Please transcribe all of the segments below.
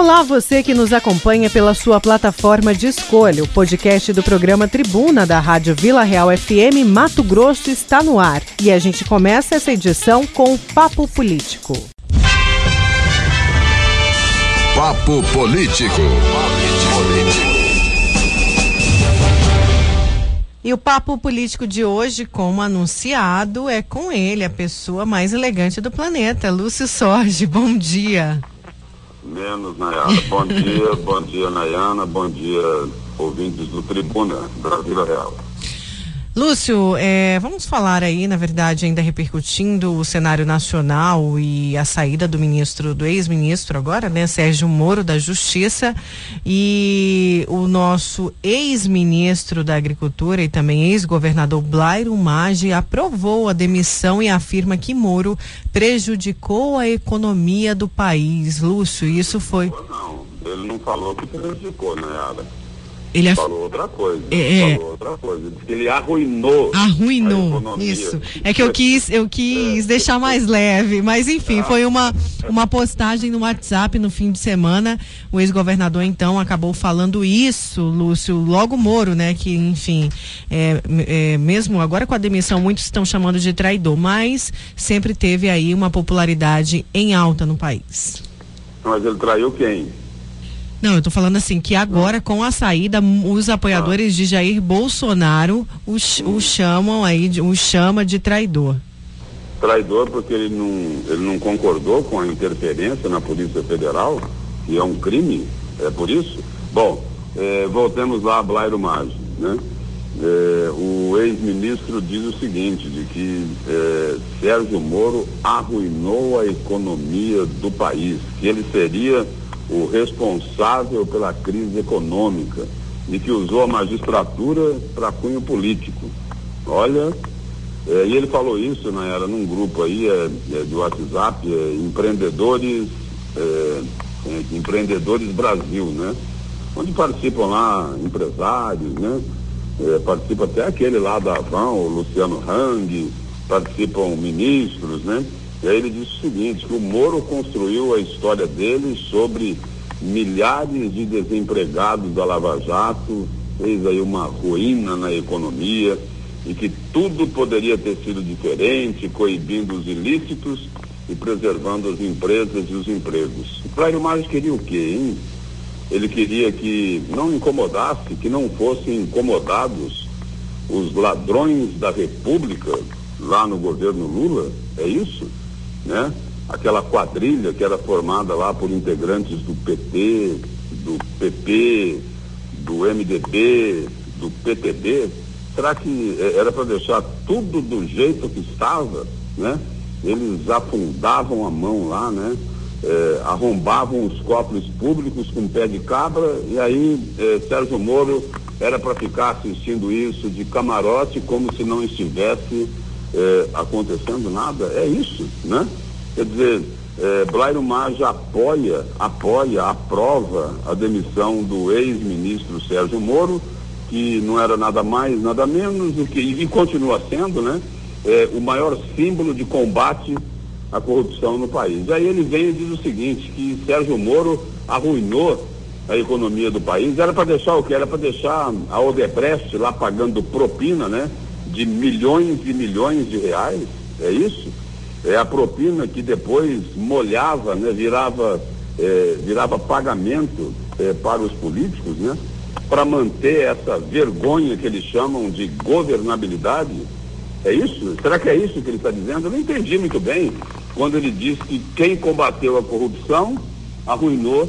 Olá, você que nos acompanha pela sua plataforma de escolha. O podcast do programa Tribuna da Rádio Vila Real FM Mato Grosso está no ar. E a gente começa essa edição com o Papo Político. Papo Político. E o papo político de hoje, como anunciado, é com ele, a pessoa mais elegante do planeta, Lúcio Sorge. Bom dia. Menos, Nayara. Bom dia, bom dia, Nayana. Bom dia, ouvintes do Tribuna da Vila Real. Lúcio, é, vamos falar aí, na verdade, ainda repercutindo o cenário nacional e a saída do ministro, do ex-ministro agora, né, Sérgio Moro, da Justiça, e o nosso ex-ministro da Agricultura e também ex-governador Blairo Maggi aprovou a demissão e afirma que Moro prejudicou a economia do país. Lúcio, isso foi. Não, ele não falou que prejudicou, né, Ada? Ele af... falou outra coisa. É, falou outra coisa. Ele arruinou. Arruinou. Isso. É que eu quis, eu quis é. deixar mais leve, mas enfim, ah. foi uma uma postagem no WhatsApp no fim de semana. O ex-governador então acabou falando isso, Lúcio, logo Moro, né? Que enfim, é, é, mesmo agora com a demissão muitos estão chamando de traidor, mas sempre teve aí uma popularidade em alta no país. Mas ele traiu quem? Não, eu estou falando assim que agora com a saída os apoiadores de Jair Bolsonaro o, o chamam aí, o chama de traidor. Traidor porque ele não, ele não concordou com a interferência na Polícia Federal, que é um crime, é por isso? Bom, é, voltemos lá a Blairo Maggi, né? É, o ex-ministro diz o seguinte, de que é, Sérgio Moro arruinou a economia do país, que ele seria o responsável pela crise econômica e que usou a magistratura para cunho político. Olha, é, e ele falou isso, né, era num grupo aí é, é, do WhatsApp, é, empreendedores, é, é, empreendedores Brasil, né? Onde participam lá empresários, né? participa até aquele lá da Avan, o Luciano Hang, participam ministros, né? E aí ele disse o seguinte, que o Moro construiu a história dele sobre milhares de desempregados da Lava Jato, fez aí uma ruína na economia e que tudo poderia ter sido diferente, coibindo os ilícitos e preservando as empresas e os empregos. O Cláudio Marques queria o quê, hein? Ele queria que não incomodasse, que não fossem incomodados os ladrões da República lá no governo Lula, é isso? Né? Aquela quadrilha que era formada lá por integrantes do PT, do PP, do MDB, do PTB, será que eh, era para deixar tudo do jeito que estava, né? Eles afundavam a mão lá, né? É, arrombavam os cofres públicos com pé de cabra e aí é, Sérgio Moro era para ficar assistindo isso de camarote como se não estivesse é, acontecendo nada. É isso, né? Quer dizer, é, Blairo Maggi apoia, apoia, aprova a demissão do ex-ministro Sérgio Moro, que não era nada mais, nada menos do que, e continua sendo, né? É, o maior símbolo de combate à corrupção no país. Aí ele vem e diz o seguinte, que Sérgio Moro arruinou a economia do país, era para deixar o que? Era para deixar a Odebrecht lá pagando propina, né? De milhões e milhões de reais, é isso? É a propina que depois molhava, né? virava, é, virava pagamento é, para os políticos, né? Para manter essa vergonha que eles chamam de governabilidade. É isso? Será que é isso que ele está dizendo? Eu não entendi muito bem quando ele diz que quem combateu a corrupção arruinou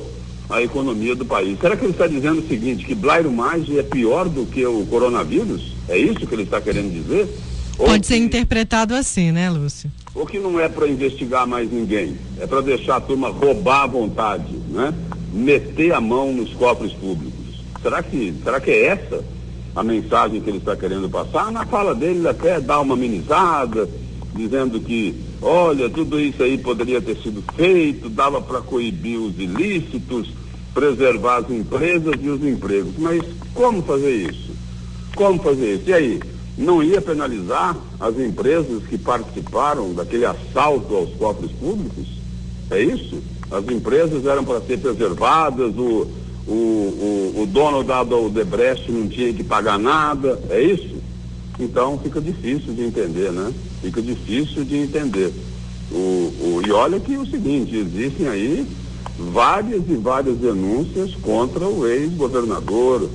a economia do país. Será que ele está dizendo o seguinte, que Blairo Maggi é pior do que o coronavírus? É isso que ele está querendo dizer? Pode ser interpretado assim, né, Lúcio? Ou que não é para investigar mais ninguém, é para deixar a turma roubar à vontade, né? Meter a mão nos cofres públicos. Será que, será que é essa a mensagem que ele está querendo passar? Na fala dele ele até dá uma amenizada, dizendo que, olha, tudo isso aí poderia ter sido feito, dava para coibir os ilícitos, preservar as empresas e os empregos. Mas como fazer isso? Como fazer isso? E aí? Não ia penalizar as empresas que participaram daquele assalto aos cofres públicos? É isso? As empresas eram para ser preservadas, o, o, o, o dono da não tinha que pagar nada, é isso? Então fica difícil de entender, né? Fica difícil de entender. O, o, e olha que é o seguinte, existem aí várias e várias denúncias contra o ex-governador,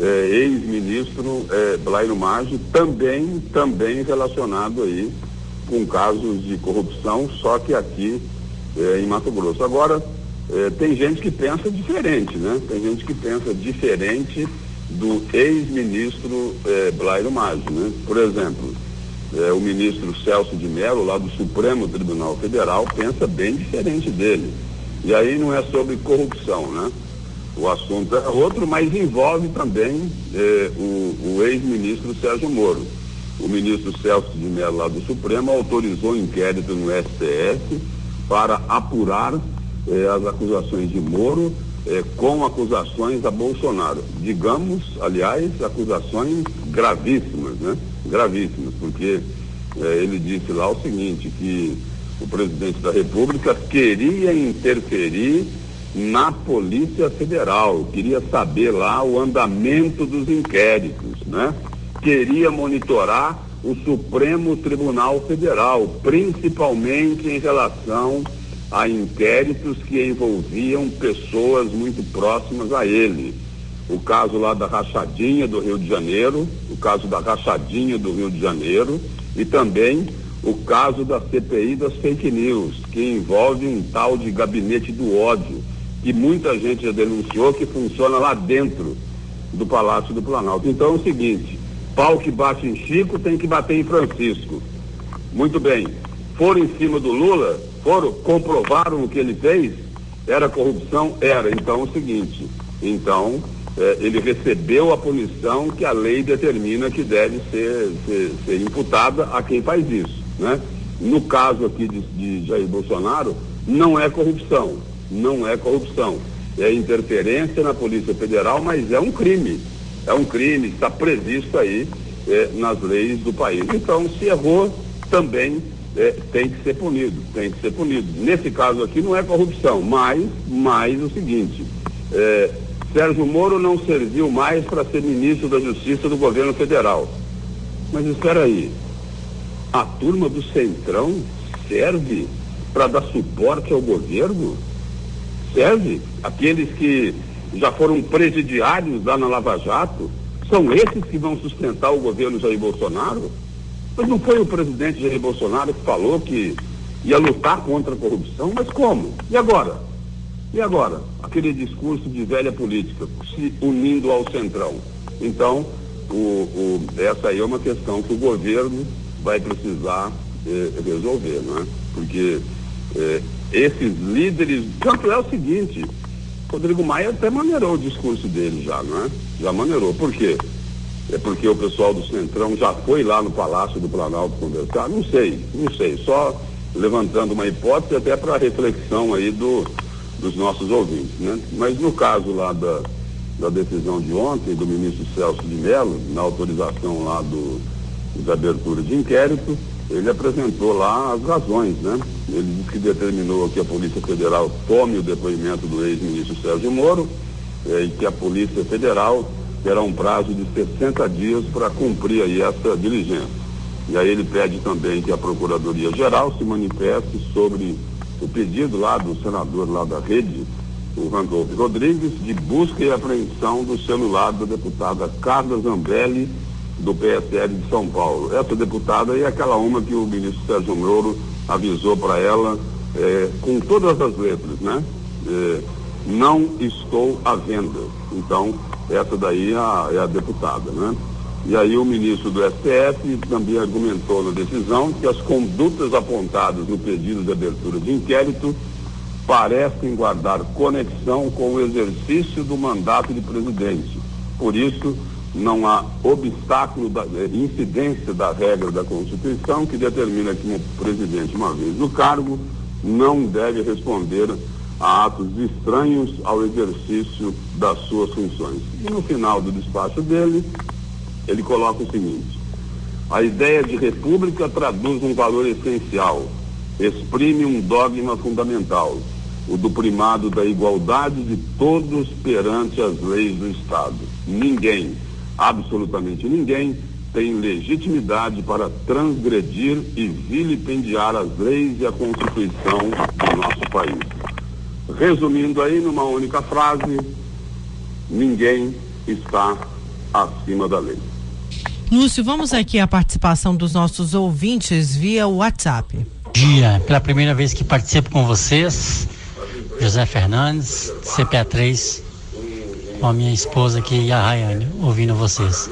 eh, ex-ministro eh, Blairo Maggi, também, também relacionado aí com casos de corrupção, só que aqui eh, em Mato Grosso. Agora, eh, tem gente que pensa diferente, né? Tem gente que pensa diferente do ex-ministro eh, Blairo Maggi, né? Por exemplo, eh, o ministro Celso de Mello, lá do Supremo Tribunal Federal, pensa bem diferente dele. E aí não é sobre corrupção, né? O assunto é outro, mas envolve também eh, o, o ex-ministro Sérgio Moro. O ministro Celso de Mello, lá do Supremo, autorizou um inquérito no STF para apurar eh, as acusações de Moro eh, com acusações a Bolsonaro. Digamos, aliás, acusações gravíssimas, né? Gravíssimas, porque eh, ele disse lá o seguinte, que o presidente da República queria interferir na Polícia Federal, queria saber lá o andamento dos inquéritos, né? Queria monitorar o Supremo Tribunal Federal, principalmente em relação a inquéritos que envolviam pessoas muito próximas a ele. O caso lá da rachadinha do Rio de Janeiro, o caso da rachadinha do Rio de Janeiro e também o caso da CPI das fake news, que envolve um tal de gabinete do ódio, que muita gente já denunciou que funciona lá dentro do Palácio do Planalto. Então é o seguinte, pau que bate em Chico tem que bater em Francisco. Muito bem. Foram em cima do Lula, foram, comprovaram o que ele fez, era corrupção? Era. Então é o seguinte, então eh, ele recebeu a punição que a lei determina que deve ser, ser, ser imputada a quem faz isso. Né? No caso aqui de, de Jair Bolsonaro, não é corrupção, não é corrupção. É interferência na Polícia Federal, mas é um crime. É um crime, está previsto aí é, nas leis do país. Então, se errou, também é, tem que ser punido, tem que ser punido. Nesse caso aqui não é corrupção, mas, mas o seguinte, é, Sérgio Moro não serviu mais para ser ministro da Justiça do governo federal. Mas espera aí, a turma do Centrão serve para dar suporte ao governo? Serve? Aqueles que já foram presidiários lá na Lava Jato? São esses que vão sustentar o governo Jair Bolsonaro? Mas não foi o presidente Jair Bolsonaro que falou que ia lutar contra a corrupção? Mas como? E agora? E agora? Aquele discurso de velha política, se unindo ao centrão. Então, o, o, essa aí é uma questão que o governo vai precisar eh, resolver, não é? Porque eh, esses líderes, tanto é o seguinte, Rodrigo Maia até maneirou o discurso dele já, não é? Já maneirou. Por quê? É porque o pessoal do Centrão já foi lá no Palácio do Planalto conversar? Não sei, não sei. Só levantando uma hipótese até para reflexão aí do, dos nossos ouvintes, né? Mas no caso lá da, da decisão de ontem do ministro Celso de Mello, na autorização lá do, da abertura de inquérito, ele apresentou lá as razões, né? Ele disse que determinou que a Polícia Federal tome o depoimento do ex-ministro Sérgio Moro eh, e que a Polícia Federal terá um prazo de 60 dias para cumprir aí essa diligência. E aí ele pede também que a Procuradoria Geral se manifeste sobre o pedido lá do senador lá da rede, o Randolph Rodrigues, de busca e apreensão do celular da deputada Carla Zambelli, do PSL de São Paulo. Essa deputada é aquela uma que o ministro Sérgio Moro avisou para ela é, com todas as letras, né? É, não estou à venda. Então, essa daí é a, é a deputada, né? E aí o ministro do STF também argumentou na decisão que as condutas apontadas no pedido de abertura de inquérito parecem guardar conexão com o exercício do mandato de presidente. Por isso, não há obstáculo da eh, incidência da regra da Constituição que determina que um presidente, uma vez no cargo, não deve responder a atos estranhos ao exercício das suas funções. E no final do despacho dele, ele coloca o seguinte: a ideia de república traduz um valor essencial. exprime um dogma fundamental, o do primado da igualdade de todos perante as leis do Estado. Ninguém, absolutamente ninguém, tem legitimidade para transgredir e vilipendiar as leis e a Constituição do nosso país. Resumindo aí numa única frase, ninguém está acima da lei. Lúcio, vamos aqui à participação dos nossos ouvintes via WhatsApp. Dia, pela primeira vez que participo com vocês, José Fernandes, CPA3, com a minha esposa aqui e a Rayane, ouvindo vocês.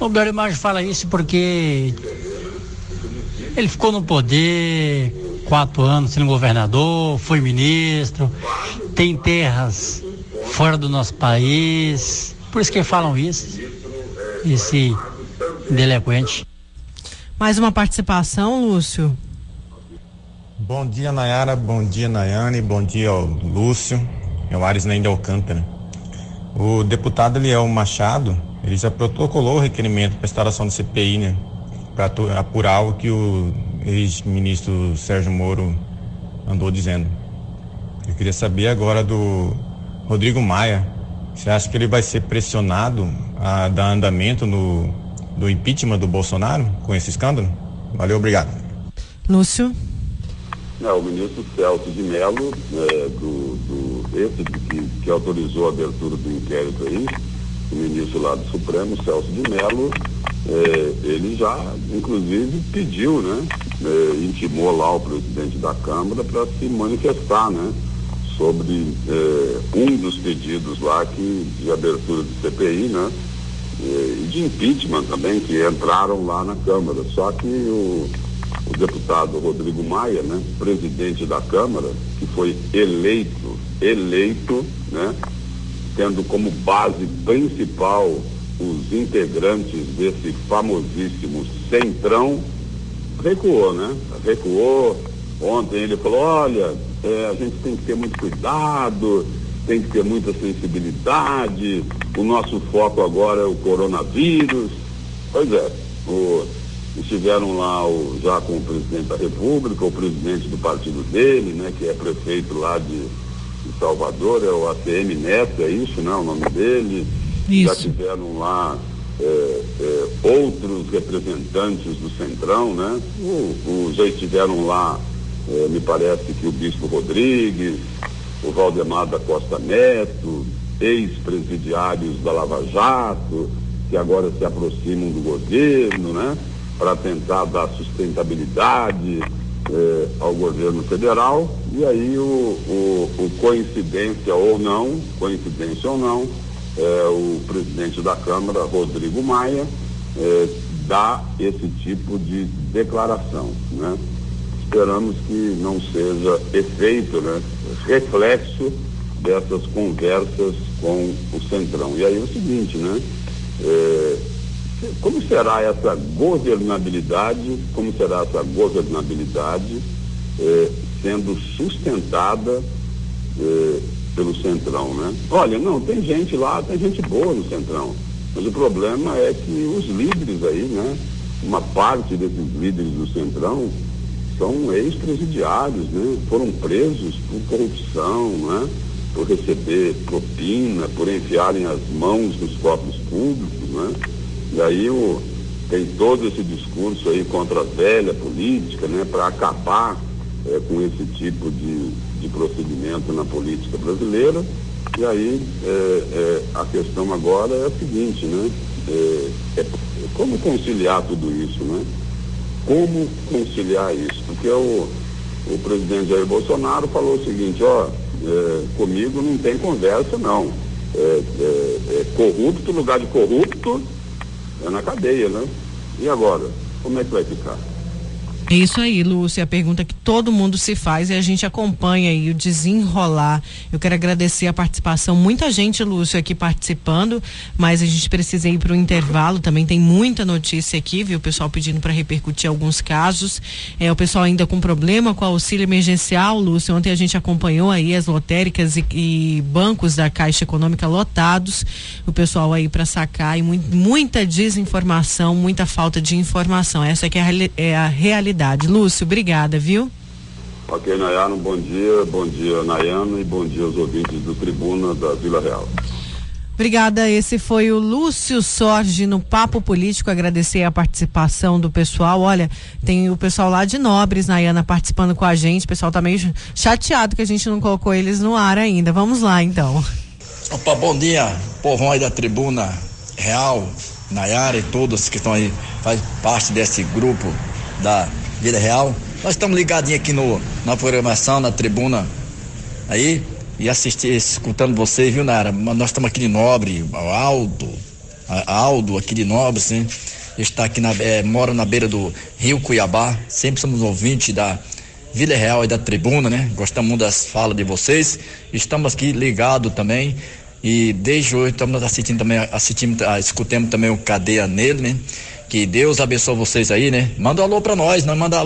O Belo Magno fala isso porque ele ficou no poder quatro anos sendo governador, foi ministro, tem terras fora do nosso país, por isso que falam isso, esse delinquente. Mais uma participação, Lúcio. Bom dia, Nayara. Bom dia, Nayane. Bom dia, Lúcio. É o Ares de Alcântara. O deputado Eliel Machado, ele já protocolou o requerimento para instalação do CPI, né? Para apurar o que o ex-ministro Sérgio Moro andou dizendo. Eu queria saber agora do Rodrigo Maia. Você acha que ele vai ser pressionado a dar andamento no, do impeachment do Bolsonaro com esse escândalo? Valeu, obrigado. Lúcio. É, o ministro Celso de Mello, é, do, do, esse que, que autorizou a abertura do inquérito aí, o ministro lá do Supremo, Celso de Mello, é, ele já, inclusive, pediu, né? É, intimou lá o presidente da Câmara para se manifestar, né? Sobre é, um dos pedidos lá que, de abertura de CPI, né? E de impeachment também, que entraram lá na Câmara. Só que o o deputado Rodrigo Maia, né, presidente da Câmara, que foi eleito, eleito, né, tendo como base principal os integrantes desse famosíssimo Centrão, recuou, né? Recuou. Ontem ele falou, olha, é, a gente tem que ter muito cuidado, tem que ter muita sensibilidade, o nosso foco agora é o coronavírus. Pois é, o, estiveram lá o, já com o presidente da República, o presidente do partido dele, né, que é prefeito lá de, Salvador, é o ACM Neto, é isso, né, o nome dele. Isso. Já tiveram lá é, é, outros representantes do Centrão, né? O, o, já estiveram lá, é, me parece que o Bispo Rodrigues, o Valdemar da Costa Neto, ex-presidiários da Lava Jato, que agora se aproximam do governo, né? para tentar dar sustentabilidade eh, ao governo federal. E aí o, o, o, coincidência ou não, coincidência ou não, eh, o presidente da Câmara, Rodrigo Maia, eh, dá esse tipo de declaração. Né? Esperamos que não seja efeito, né? reflexo dessas conversas com o Centrão. E aí é o seguinte, né? Como será essa governabilidade, como será essa governabilidade eh, sendo sustentada eh, pelo Centrão, né? Olha, não, tem gente lá, tem gente boa no Centrão, mas o problema é que os líderes aí, né? Uma parte desses líderes do Centrão são ex-presidiários, né? Foram presos por corrupção, né? Por receber propina, por enfiarem as mãos nos cofres públicos, né? E aí o, tem todo esse discurso aí contra a velha política, né, para acabar é, com esse tipo de, de procedimento na política brasileira. E aí é, é, a questão agora é a seguinte, né? É, é, como conciliar tudo isso, né? Como conciliar isso? Porque o, o presidente Jair Bolsonaro falou o seguinte, ó, comigo não tem conversa não. É, é, corrupto, lugar de corrupto, é na cadeia, né? E agora? Como é que vai ficar? É isso aí, Lúcia, a pergunta que todo mundo se faz e a gente acompanha aí o desenrolar. Eu quero agradecer a participação, muita gente, Lúcio, aqui participando, mas a gente precisa ir para o intervalo, também tem muita notícia aqui, viu? O pessoal pedindo para repercutir alguns casos. É, o pessoal ainda com problema com auxílio emergencial, Lúcio, ontem a gente acompanhou aí as lotéricas e, e bancos da Caixa Econômica lotados, o pessoal aí para sacar e muito, muita desinformação, muita falta de informação. Essa é a, é a realidade realidade. Lúcio, obrigada, viu? Ok, Nayana, um bom dia, bom dia, Nayana, e bom dia aos ouvintes do Tribuna da Vila Real. Obrigada. Esse foi o Lúcio Sorge no Papo Político. Agradecer a participação do pessoal. Olha, tem o pessoal lá de Nobres, Nayana, participando com a gente. O pessoal tá meio chateado que a gente não colocou eles no ar ainda. Vamos lá, então. Opa, bom dia, povão aí da Tribuna Real, Nayara e todos que estão aí, faz parte desse grupo da Vida Real. Nós estamos ligadinhos aqui no, na programação, na tribuna aí, e assistir, escutando vocês, viu, Nara? Nós estamos aqui de Nobre, Aldo, Aldo aqui de Nobre, sim. Está aqui na, é, mora na beira do Rio Cuiabá, sempre somos ouvintes da Vila Real e da tribuna, né? Gostamos muito das falas de vocês. Estamos aqui ligados também. E desde hoje estamos assistindo também, assistindo, ah, escutemos também o Cadeia nele, né? Que Deus abençoe vocês aí, né? Manda um alô pra nós, não manda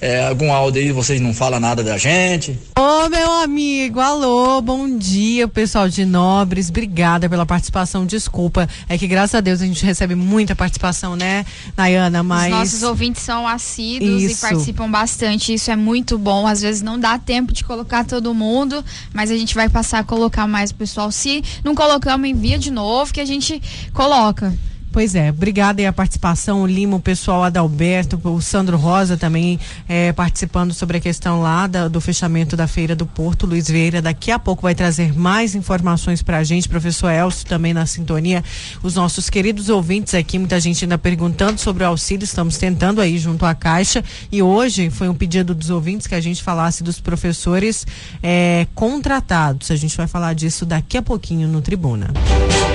é, algum áudio aí, vocês não falam nada da gente. Ô, meu amigo, alô, bom dia, pessoal de Nobres, obrigada pela participação, desculpa, é que graças a Deus a gente recebe muita participação, né, Nayana, mas... Os nossos ouvintes são assíduos isso. e participam bastante, isso é muito bom, às vezes não dá tempo de colocar todo mundo, mas a gente vai passar a colocar mais pessoal, se não colocamos, envia de novo que a gente coloca. Pois é, obrigada aí a participação, o Lima, o pessoal Adalberto, o Sandro Rosa também é, participando sobre a questão lá da, do fechamento da Feira do Porto. Luiz Vieira daqui a pouco vai trazer mais informações para a gente, professor Elcio também na sintonia. Os nossos queridos ouvintes aqui, muita gente ainda perguntando sobre o auxílio, estamos tentando aí junto à Caixa e hoje foi um pedido dos ouvintes que a gente falasse dos professores é, contratados. A gente vai falar disso daqui a pouquinho no Tribuna.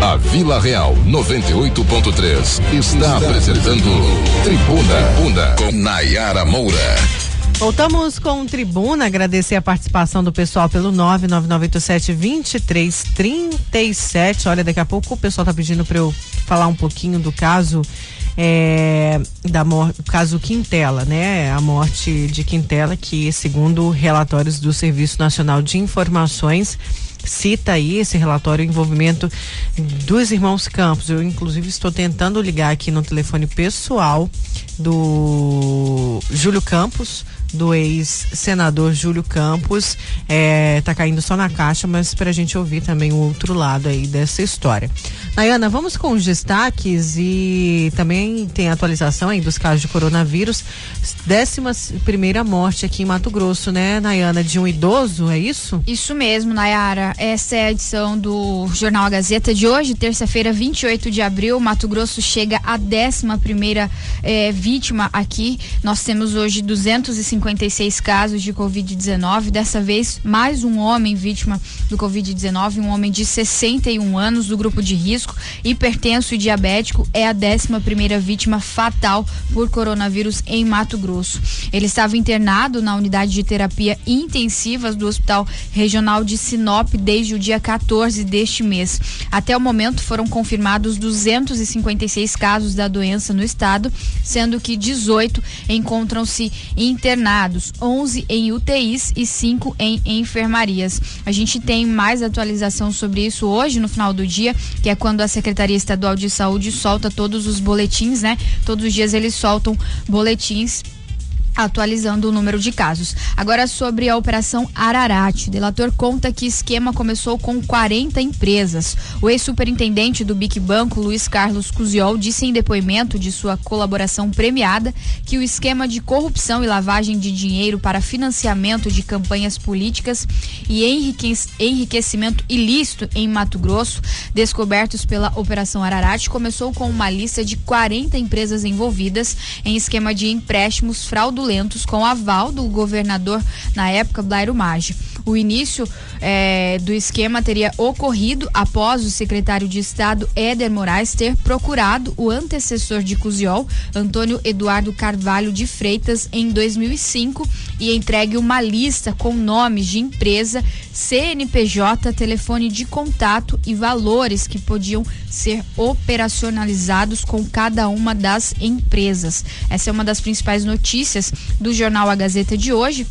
A Vila Real 98 101.3 está apresentando Tribuna, Tribuna com Nayara Moura. Voltamos com Tribuna, agradecer a participação do pessoal pelo 99987-2337. Olha, daqui a pouco o pessoal tá pedindo para eu falar um pouquinho do caso é, da morte, caso Quintela, né? A morte de Quintela, que segundo relatórios do Serviço Nacional de Informações, cita aí esse relatório o envolvimento dos irmãos Campos. Eu, inclusive, estou tentando ligar aqui no telefone pessoal do Júlio Campos do ex-senador Júlio Campos. É, tá caindo só na caixa, mas para a gente ouvir também o outro lado aí dessa história. Nayana, vamos com os destaques e também tem atualização aí dos casos de coronavírus. Décima primeira morte aqui em Mato Grosso, né, Nayana, de um idoso, é isso? Isso mesmo, Nayara. Essa é a edição do Jornal a Gazeta de hoje, terça-feira, 28 de abril. Mato Grosso chega a décima primeira eh, vítima aqui. Nós temos hoje 256 casos de Covid-19. Dessa vez, mais um homem vítima do Covid-19, um homem de 61 anos do grupo de risco risco, hipertenso e diabético, é a 11 primeira vítima fatal por coronavírus em Mato Grosso. Ele estava internado na unidade de terapia intensivas do Hospital Regional de Sinop desde o dia 14 deste mês. Até o momento foram confirmados 256 casos da doença no estado, sendo que 18 encontram-se internados, 11 em UTIs e 5 em enfermarias. A gente tem mais atualização sobre isso hoje no final do dia, que é quando a Secretaria Estadual de Saúde solta todos os boletins, né? Todos os dias eles soltam boletins atualizando o número de casos. Agora sobre a operação Ararat. Delator conta que esquema começou com 40 empresas. O ex-superintendente do Bic Banco, Luiz Carlos Cusiol, disse em depoimento de sua colaboração premiada que o esquema de corrupção e lavagem de dinheiro para financiamento de campanhas políticas e enriquecimento ilícito em Mato Grosso, descobertos pela Operação Ararat, começou com uma lista de 40 empresas envolvidas em esquema de empréstimos fraudulentos fraudulentos com aval do governador na época, Blairo Maggi. O início é, do esquema teria ocorrido após o secretário de Estado Éder Moraes ter procurado o antecessor de Cusiol, Antônio Eduardo Carvalho de Freitas, em 2005 e entregue uma lista com nomes de empresa, CNPJ, telefone de contato e valores que podiam ser operacionalizados com cada uma das empresas. Essa é uma das principais notícias do jornal A Gazeta de hoje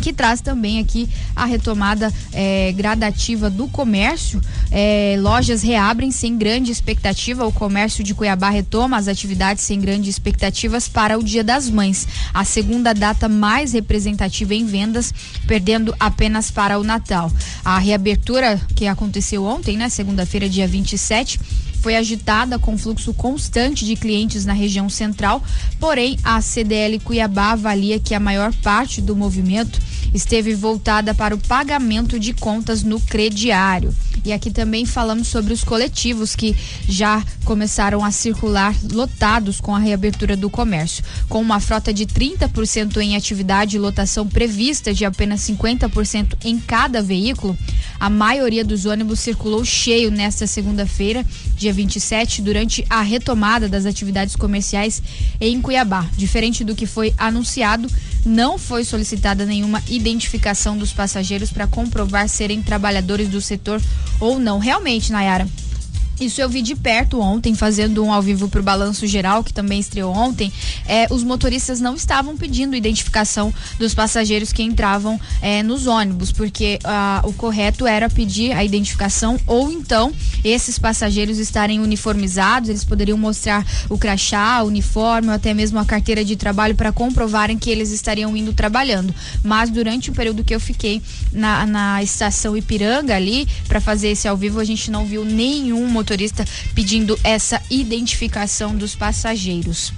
que traz também aqui a retomada é, gradativa do comércio. É, lojas reabrem sem grande expectativa. O comércio de Cuiabá retoma as atividades sem grandes expectativas para o Dia das Mães, a segunda data mais representativa em vendas, perdendo apenas para o Natal. A reabertura que aconteceu ontem, né, segunda-feira, dia 27, foi agitada com fluxo constante de clientes na região central, porém a CDL Cuiabá avalia que a maior parte do movimento esteve voltada para o pagamento de contas no crediário. E aqui também falamos sobre os coletivos que já começaram a circular lotados com a reabertura do comércio. Com uma frota de 30% em atividade e lotação prevista de apenas 50% em cada veículo, a maioria dos ônibus circulou cheio nesta segunda-feira, dia 27, durante a retomada das atividades comerciais em Cuiabá. Diferente do que foi anunciado, não foi solicitada nenhuma identificação dos passageiros para comprovar serem trabalhadores do setor ou não. Realmente, Nayara isso eu vi de perto ontem, fazendo um ao vivo para o Balanço Geral, que também estreou ontem. É, os motoristas não estavam pedindo identificação dos passageiros que entravam é, nos ônibus, porque ah, o correto era pedir a identificação ou então esses passageiros estarem uniformizados, eles poderiam mostrar o crachá, o uniforme ou até mesmo a carteira de trabalho para comprovarem que eles estariam indo trabalhando. Mas durante o período que eu fiquei na, na estação Ipiranga ali, para fazer esse ao vivo, a gente não viu nenhum motorista motorista pedindo essa identificação dos passageiros.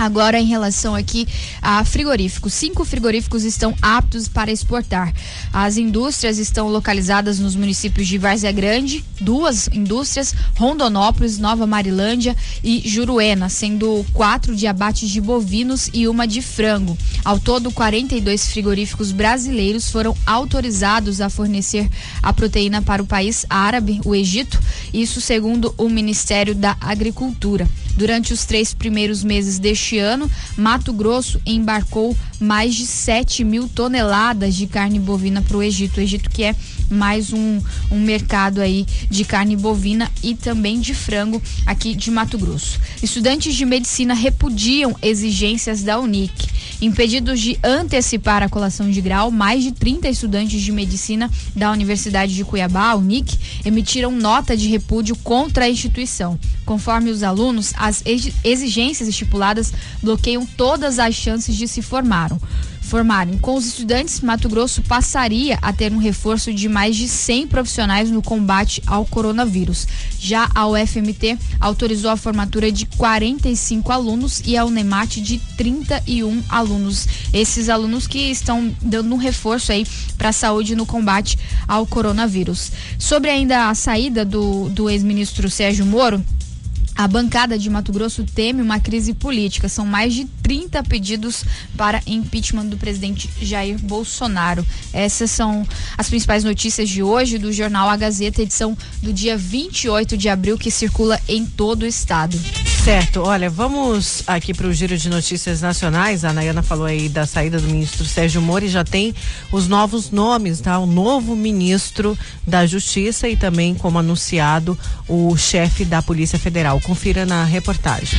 Agora, em relação aqui a frigoríficos, cinco frigoríficos estão aptos para exportar. As indústrias estão localizadas nos municípios de Várzea Grande, duas indústrias, Rondonópolis, Nova Marilândia e Juruena, sendo quatro de abates de bovinos e uma de frango. Ao todo, 42 frigoríficos brasileiros foram autorizados a fornecer a proteína para o país árabe, o Egito, isso segundo o Ministério da Agricultura. Durante os três primeiros meses deste ano, Mato Grosso embarcou mais de 7 mil toneladas de carne bovina para o Egito. O Egito que é mais um, um mercado aí de carne bovina e também de frango aqui de Mato Grosso. Estudantes de medicina repudiam exigências da Unic. Impedidos de antecipar a colação de grau, mais de 30 estudantes de medicina da Universidade de Cuiabá, Unic, emitiram nota de repúdio contra a instituição. Conforme os alunos, as exigências estipuladas bloqueiam todas as chances de se formaram formarem. Com os estudantes, Mato Grosso passaria a ter um reforço de mais de 100 profissionais no combate ao coronavírus. Já a UFMT autorizou a formatura de 45 alunos e a Unemat de 31 alunos. Esses alunos que estão dando um reforço aí para a saúde no combate ao coronavírus. Sobre ainda a saída do, do ex-ministro Sérgio Moro, a bancada de Mato Grosso teme uma crise política. São mais de 30 pedidos para impeachment do presidente Jair Bolsonaro. Essas são as principais notícias de hoje do jornal A Gazeta, edição do dia 28 de abril, que circula em todo o estado. Certo, olha, vamos aqui para o giro de notícias nacionais. A Nayana falou aí da saída do ministro Sérgio Moro e já tem os novos nomes, tá? O novo ministro da Justiça e também, como anunciado, o chefe da Polícia Federal. Confira na reportagem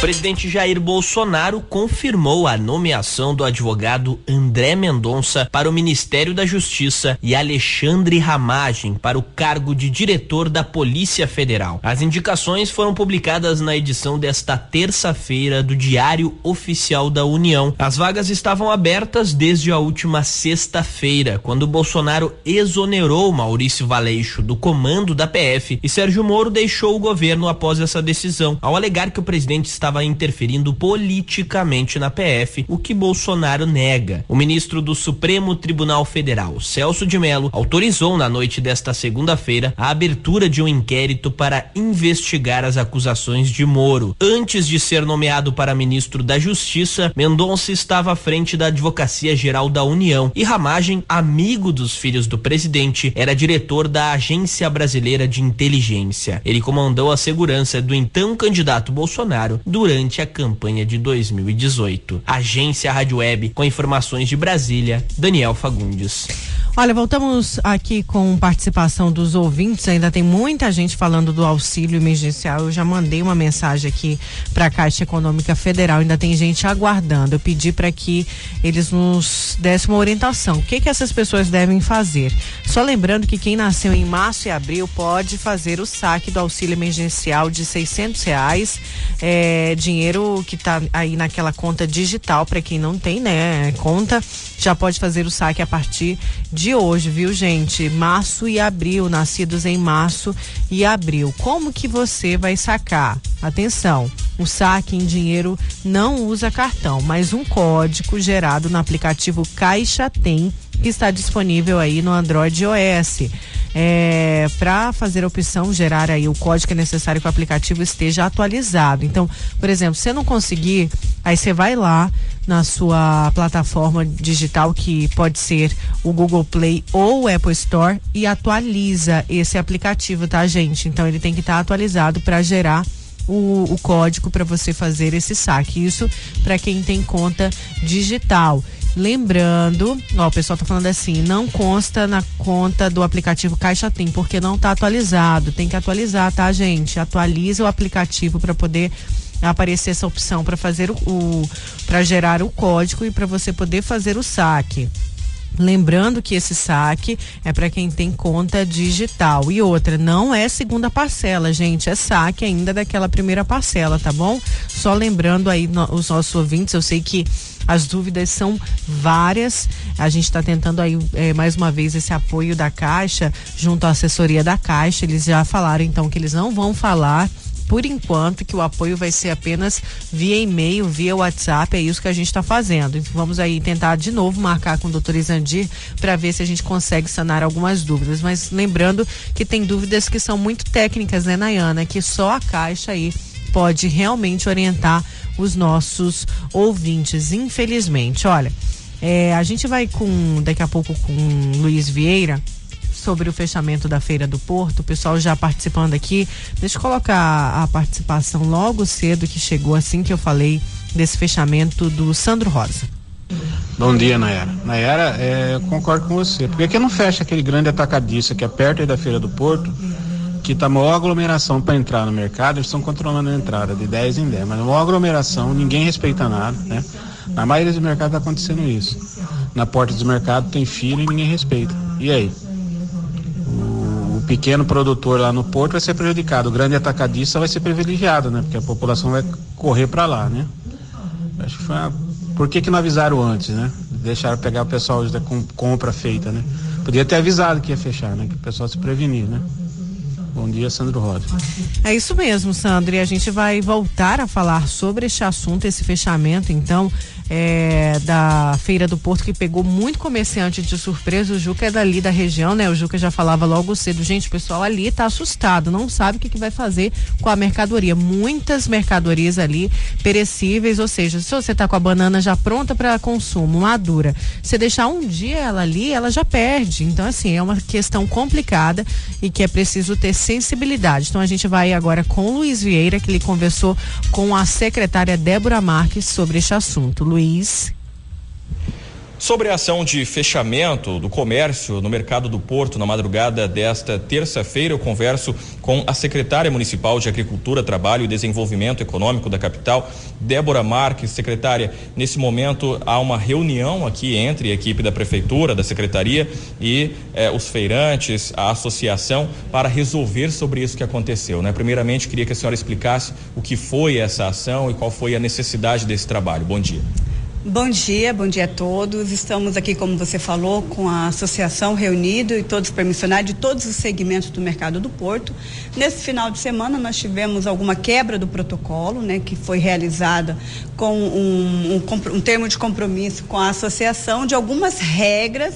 presidente Jair Bolsonaro confirmou a nomeação do advogado André Mendonça para o Ministério da Justiça e Alexandre Ramagem para o cargo de diretor da Polícia Federal. As indicações foram publicadas na edição desta terça-feira do Diário Oficial da União. As vagas estavam abertas desde a última sexta-feira, quando Bolsonaro exonerou Maurício Valeixo do comando da PF e Sérgio Moro deixou o governo após essa decisão, ao alegar que o presidente estava estava interferindo politicamente na PF, o que Bolsonaro nega. O ministro do Supremo Tribunal Federal, Celso de Mello, autorizou na noite desta segunda-feira a abertura de um inquérito para investigar as acusações de Moro. Antes de ser nomeado para ministro da Justiça, Mendonça estava à frente da Advocacia Geral da União e Ramagem, amigo dos filhos do presidente, era diretor da Agência Brasileira de Inteligência. Ele comandou a segurança do então candidato Bolsonaro do durante a campanha de 2018. Agência Rádio Web, com informações de Brasília, Daniel Fagundes. Olha, voltamos aqui com participação dos ouvintes. Ainda tem muita gente falando do auxílio emergencial. Eu já mandei uma mensagem aqui para a Caixa Econômica Federal. Ainda tem gente aguardando. Eu pedi para que eles nos dessem uma orientação. O que que essas pessoas devem fazer? Só lembrando que quem nasceu em março e abril pode fazer o saque do auxílio emergencial de seiscentos reais, é, dinheiro que está aí naquela conta digital para quem não tem, né? Conta já pode fazer o saque a partir de de hoje, viu, gente? Março e abril, nascidos em março e abril. Como que você vai sacar? Atenção, o saque em dinheiro não usa cartão, mas um código gerado no aplicativo Caixa Tem, que está disponível aí no Android OS é, para fazer a opção gerar aí o código que é necessário que o aplicativo esteja atualizado. Então, por exemplo, se não conseguir, aí você vai lá na sua plataforma digital, que pode ser o Google Play ou o Apple Store, e atualiza esse aplicativo, tá, gente? Então ele tem que estar tá atualizado para gerar o, o código para você fazer esse saque. Isso para quem tem conta digital. Lembrando, ó, o pessoal tá falando assim, não consta na conta do aplicativo Caixa Tem, porque não tá atualizado. Tem que atualizar, tá, gente? Atualiza o aplicativo para poder aparecer essa opção para fazer o, o para gerar o código e para você poder fazer o saque. Lembrando que esse saque é para quem tem conta digital. E outra, não é segunda parcela, gente. É saque ainda daquela primeira parcela, tá bom? Só lembrando aí no, os nossos ouvintes, eu sei que as dúvidas são várias. A gente está tentando aí é, mais uma vez esse apoio da Caixa junto à assessoria da Caixa. Eles já falaram então que eles não vão falar por enquanto, que o apoio vai ser apenas via e-mail, via WhatsApp, é isso que a gente está fazendo. Vamos aí tentar de novo marcar com o doutor Isandir para ver se a gente consegue sanar algumas dúvidas. Mas lembrando que tem dúvidas que são muito técnicas, né, Nayana? Que só a Caixa aí pode realmente orientar os nossos ouvintes, infelizmente. Olha, é, a gente vai com daqui a pouco com Luiz Vieira sobre o fechamento da Feira do Porto, o pessoal já participando aqui. Deixa eu colocar a participação logo cedo que chegou assim que eu falei desse fechamento do Sandro Rosa. Bom dia, Nayara. Nayara, é, concordo com você. Por que, não fecha aquele grande atacadista que é perto da Feira do Porto, que está maior aglomeração para entrar no mercado, eles estão controlando a entrada de 10 em 10, mas maior aglomeração, ninguém respeita nada, né? Na maioria dos mercados está acontecendo isso. Na porta dos mercados tem fila e ninguém respeita. E aí? Pequeno produtor lá no porto vai ser prejudicado, o grande atacadista vai ser privilegiado, né? Porque a população vai correr para lá, né? Acho que foi uma... Por que que não avisaram antes, né? Deixaram pegar o pessoal da compra feita, né? Podia ter avisado que ia fechar, né? Que o pessoal se prevenir, né? Bom dia, Sandro Rosa. É isso mesmo, Sandro. E a gente vai voltar a falar sobre este assunto, esse fechamento, então, é, da Feira do Porto que pegou muito comerciante de surpresa. O Juca é dali da região, né? O Juca já falava logo cedo, gente, o pessoal ali tá assustado, não sabe o que, que vai fazer com a mercadoria. Muitas mercadorias ali perecíveis, ou seja, se você tá com a banana já pronta para consumo, madura, você deixar um dia ela ali, ela já perde. Então, assim, é uma questão complicada e que é preciso ter sensibilidade. Então, a gente vai agora com o Luiz Vieira, que ele conversou com a secretária Débora Marques sobre este assunto. Luiz Luiz. Sobre a ação de fechamento do comércio no mercado do Porto na madrugada desta terça-feira, eu converso com a secretária municipal de Agricultura, Trabalho e Desenvolvimento Econômico da capital, Débora Marques. Secretária, nesse momento há uma reunião aqui entre a equipe da prefeitura, da secretaria e eh, os feirantes, a associação, para resolver sobre isso que aconteceu. Né? Primeiramente, queria que a senhora explicasse o que foi essa ação e qual foi a necessidade desse trabalho. Bom dia. Bom dia, bom dia a todos. Estamos aqui, como você falou, com a associação reunido e todos os permissionários de todos os segmentos do mercado do Porto. Nesse final de semana nós tivemos alguma quebra do protocolo, né, que foi realizada com um, um, um termo de compromisso com a associação de algumas regras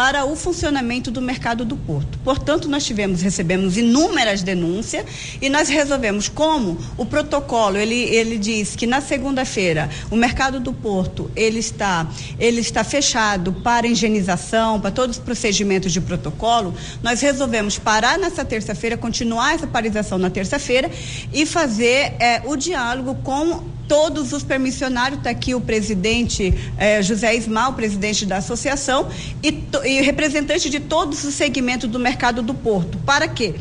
para o funcionamento do mercado do Porto. Portanto, nós tivemos, recebemos inúmeras denúncias e nós resolvemos como o protocolo, ele, ele diz que na segunda-feira o mercado do Porto, ele está, ele está fechado para higienização, para todos os procedimentos de protocolo, nós resolvemos parar nessa terça-feira, continuar essa paralisação na terça-feira e fazer é, o diálogo com todos os permissionários, está aqui o presidente eh, José Ismal, presidente da associação, e, e representante de todos os segmentos do mercado do Porto. Para quê?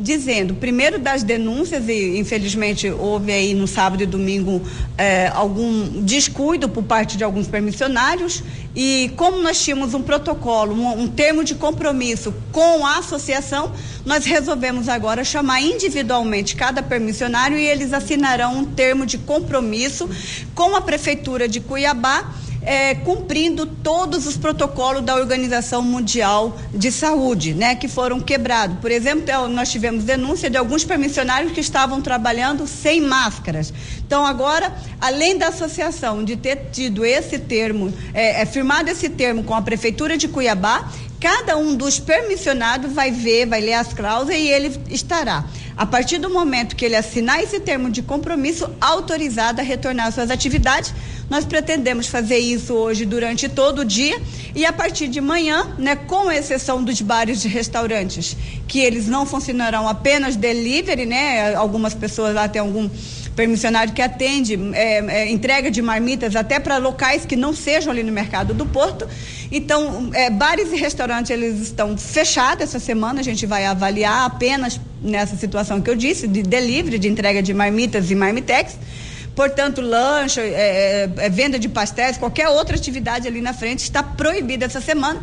Dizendo, primeiro das denúncias, e infelizmente houve aí no sábado e domingo eh, algum descuido por parte de alguns permissionários, e como nós tínhamos um protocolo, um, um termo de compromisso com a associação, nós resolvemos agora chamar individualmente cada permissionário e eles assinarão um termo de compromisso com a Prefeitura de Cuiabá é, cumprindo todos os protocolos da Organização Mundial de Saúde, né, que foram quebrados. Por exemplo, nós tivemos denúncia de alguns permissionários que estavam trabalhando sem máscaras. Então, agora, além da associação de ter tido esse termo, é, é firmado esse termo com a Prefeitura de Cuiabá, cada um dos permissionados vai ver, vai ler as cláusulas e ele estará a partir do momento que ele assinar esse termo de compromisso, autorizado a retornar às suas atividades. Nós pretendemos fazer isso hoje durante todo o dia e a partir de manhã, né, com exceção dos bares e restaurantes, que eles não funcionarão apenas delivery, né? Algumas pessoas lá têm algum permissionário que atende é, é, entrega de marmitas até para locais que não sejam ali no mercado do Porto. Então, é, bares e restaurantes eles estão fechados essa semana. A gente vai avaliar apenas nessa situação que eu disse de delivery, de entrega de marmitas e marmitex. Portanto, lanche, é, é, é, venda de pastéis, qualquer outra atividade ali na frente está proibida essa semana.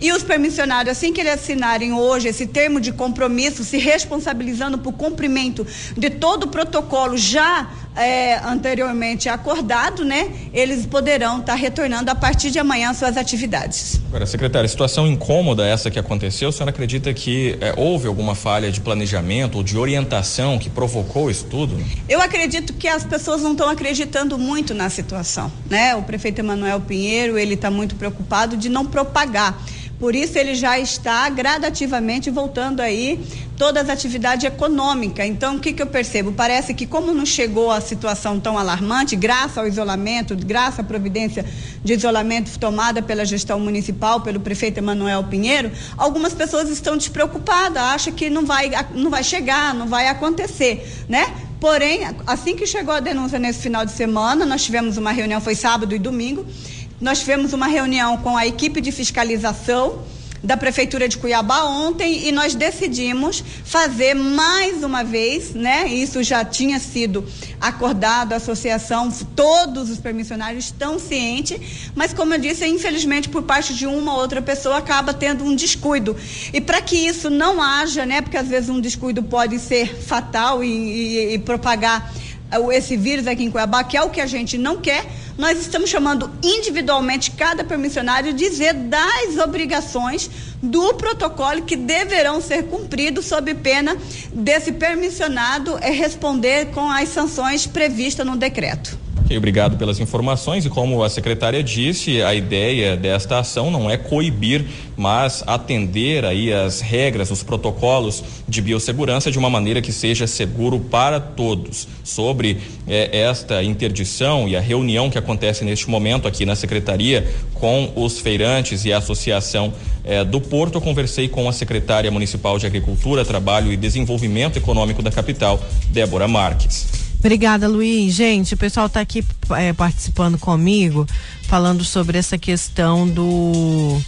E os permissionários, assim que eles assinarem hoje esse termo de compromisso, se responsabilizando por cumprimento de todo o protocolo já é, anteriormente acordado, né? Eles poderão estar tá retornando a partir de amanhã suas atividades. Agora, secretária, situação incômoda essa que aconteceu, a senhora acredita que é, houve alguma falha de planejamento ou de orientação que provocou isso tudo? Eu acredito que as pessoas não estão acreditando muito na situação, né? O prefeito Emanuel Pinheiro, ele está muito preocupado de não propagar por isso ele já está gradativamente voltando aí todas as atividades econômicas. Então, o que, que eu percebo? Parece que como não chegou a situação tão alarmante, graças ao isolamento, graças à providência de isolamento tomada pela gestão municipal, pelo prefeito Emanuel Pinheiro, algumas pessoas estão despreocupadas, acham que não vai, não vai chegar, não vai acontecer, né? Porém, assim que chegou a denúncia nesse final de semana, nós tivemos uma reunião, foi sábado e domingo, nós tivemos uma reunião com a equipe de fiscalização da Prefeitura de Cuiabá ontem e nós decidimos fazer mais uma vez, né? Isso já tinha sido acordado, a associação, todos os permissionários estão cientes, mas como eu disse, infelizmente por parte de uma ou outra pessoa acaba tendo um descuido. E para que isso não haja, né? Porque às vezes um descuido pode ser fatal e, e, e propagar esse vírus aqui em Cuiabá, que é o que a gente não quer, nós estamos chamando individualmente cada permissionário dizer das obrigações do protocolo que deverão ser cumpridos sob pena desse permissionado é responder com as sanções previstas no decreto. Obrigado pelas informações e como a secretária disse, a ideia desta ação não é coibir, mas atender aí as regras, os protocolos de biossegurança de uma maneira que seja seguro para todos. Sobre eh, esta interdição e a reunião que acontece neste momento aqui na secretaria com os feirantes e a associação eh, do Porto, eu conversei com a secretária municipal de Agricultura, Trabalho e Desenvolvimento Econômico da capital, Débora Marques. Obrigada, Luiz. Gente, o pessoal está aqui é, participando comigo, falando sobre essa questão do,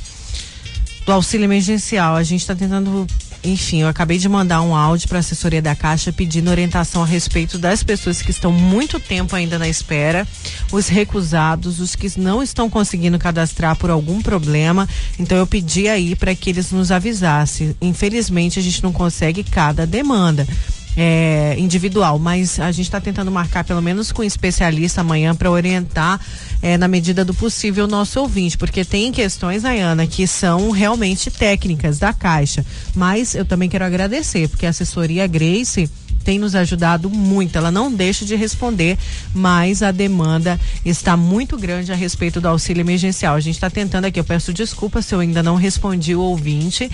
do auxílio emergencial. A gente está tentando enfim, eu acabei de mandar um áudio para a assessoria da Caixa pedindo orientação a respeito das pessoas que estão muito tempo ainda na espera, os recusados, os que não estão conseguindo cadastrar por algum problema. Então eu pedi aí para que eles nos avisassem. Infelizmente a gente não consegue cada demanda é, individual, mas a gente está tentando marcar pelo menos com um especialista amanhã para orientar é, na medida do possível o nosso ouvinte, porque tem questões, Ayana, que são realmente técnicas da Caixa. Mas eu também quero agradecer, porque a assessoria Grace tem nos ajudado muito. Ela não deixa de responder, mas a demanda está muito grande a respeito do auxílio emergencial. A gente está tentando aqui, eu peço desculpa se eu ainda não respondi o ouvinte.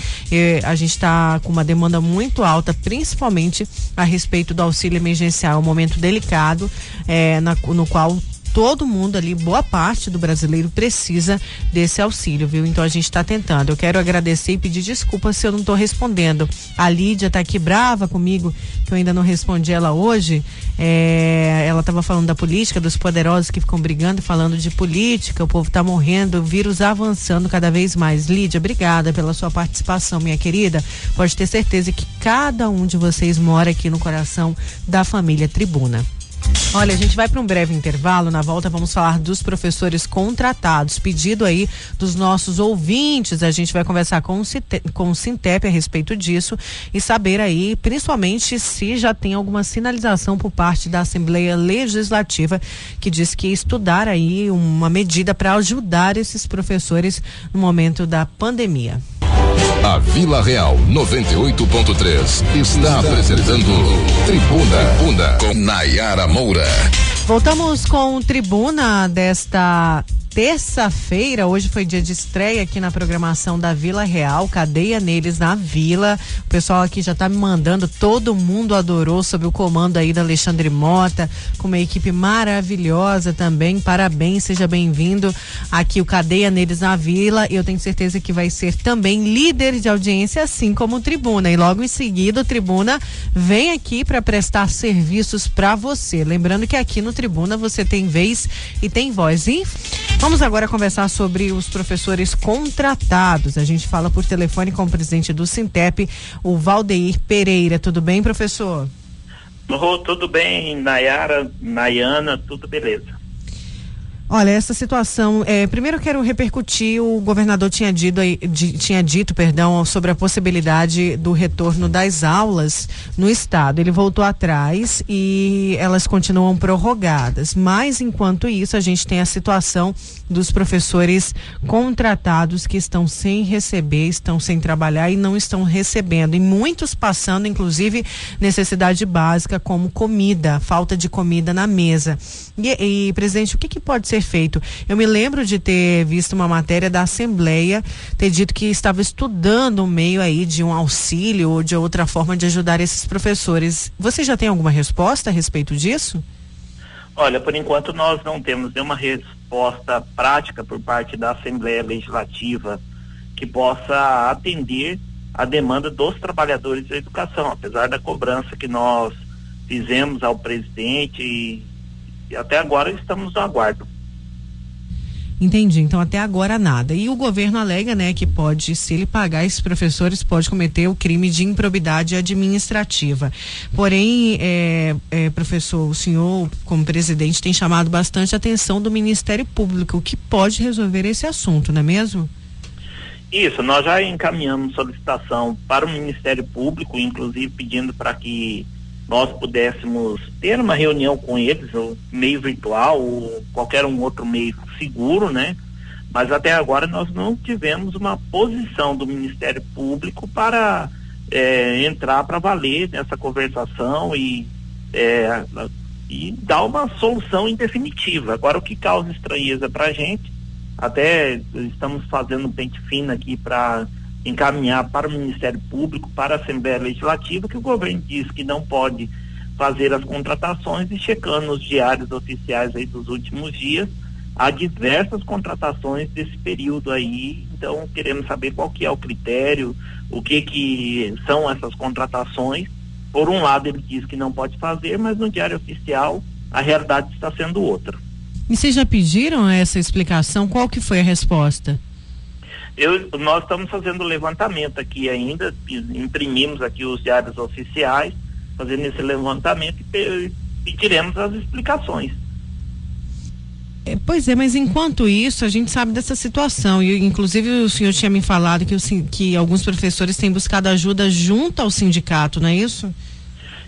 a gente está com uma demanda muito alta, principalmente a respeito do auxílio emergencial. É um momento delicado, é, na, no qual todo mundo ali, boa parte do brasileiro precisa desse auxílio, viu? Então a gente está tentando. Eu quero agradecer e pedir desculpas se eu não estou respondendo. A Lídia está aqui brava comigo, que eu ainda não respondi ela hoje. É, ela estava falando da política, dos poderosos que ficam brigando, falando de política, o povo está morrendo, o vírus avançando cada vez mais. Lídia, obrigada pela sua participação, minha querida. Pode ter certeza que cada um de vocês mora aqui no coração da família Tribuna. Olha, a gente vai para um breve intervalo. Na volta vamos falar dos professores contratados. Pedido aí dos nossos ouvintes. A gente vai conversar com o, Cite, com o Sintep a respeito disso e saber aí, principalmente, se já tem alguma sinalização por parte da Assembleia Legislativa que diz que estudar aí uma medida para ajudar esses professores no momento da pandemia. A Vila Real 98.3 está apresentando Tribuna, Tribuna com Nayara Moura. Voltamos com Tribuna desta terça-feira, hoje foi dia de estreia aqui na programação da Vila Real, cadeia neles na Vila. O pessoal aqui já está me mandando, todo mundo adorou sob o comando aí da Alexandre Mota, com uma equipe maravilhosa também. Parabéns, seja bem-vindo aqui o Cadeia neles na Vila. Eu tenho certeza que vai ser também líder de audiência, assim como o Tribuna. E logo em seguida, o Tribuna vem aqui para prestar serviços para você. Lembrando que aqui no Tribuna você tem vez e tem voz. E Vamos agora conversar sobre os professores contratados. A gente fala por telefone com o presidente do Sintep, o Valdeir Pereira. Tudo bem, professor? Oh, tudo bem, Nayara, Nayana, tudo beleza. Olha, essa situação, é, primeiro quero repercutir, o governador tinha dito, tinha dito, perdão, sobre a possibilidade do retorno das aulas no estado. Ele voltou atrás e elas continuam prorrogadas. Mas enquanto isso, a gente tem a situação dos professores contratados que estão sem receber, estão sem trabalhar e não estão recebendo. E muitos passando, inclusive, necessidade básica como comida, falta de comida na mesa. E, e presidente, o que, que pode ser ser feito. Eu me lembro de ter visto uma matéria da Assembleia ter dito que estava estudando um meio aí de um auxílio ou de outra forma de ajudar esses professores. Você já tem alguma resposta a respeito disso? Olha, por enquanto nós não temos nenhuma resposta prática por parte da Assembleia Legislativa que possa atender a demanda dos trabalhadores da educação, apesar da cobrança que nós fizemos ao presidente e, e até agora estamos no aguardo. Entendi. Então até agora nada. E o governo alega, né, que pode, se ele pagar esses professores, pode cometer o crime de improbidade administrativa. Porém, é, é, professor, o senhor, como presidente, tem chamado bastante a atenção do Ministério Público, que pode resolver esse assunto, não é mesmo? Isso, nós já encaminhamos solicitação para o Ministério Público, inclusive pedindo para que nós pudéssemos ter uma reunião com eles, ou meio virtual, ou qualquer um outro meio seguro, né? Mas até agora nós não tivemos uma posição do Ministério Público para é, entrar para valer nessa conversação e, é, e dar uma solução em definitiva. Agora, o que causa estranheza para a gente, até estamos fazendo um pente fino aqui para encaminhar para o Ministério Público, para a Assembleia Legislativa, que o governo diz que não pode fazer as contratações e checando os diários oficiais aí dos últimos dias, há diversas contratações desse período aí, então queremos saber qual que é o critério, o que que são essas contratações. Por um lado ele diz que não pode fazer, mas no diário oficial a realidade está sendo outra. E vocês já pediram essa explicação? Qual que foi a resposta? Eu, nós estamos fazendo levantamento aqui ainda, imprimimos aqui os diários oficiais, fazendo esse levantamento e pediremos as explicações. É, pois é, mas enquanto isso, a gente sabe dessa situação. E, inclusive, o senhor tinha me falado que, o, que alguns professores têm buscado ajuda junto ao sindicato, não é isso?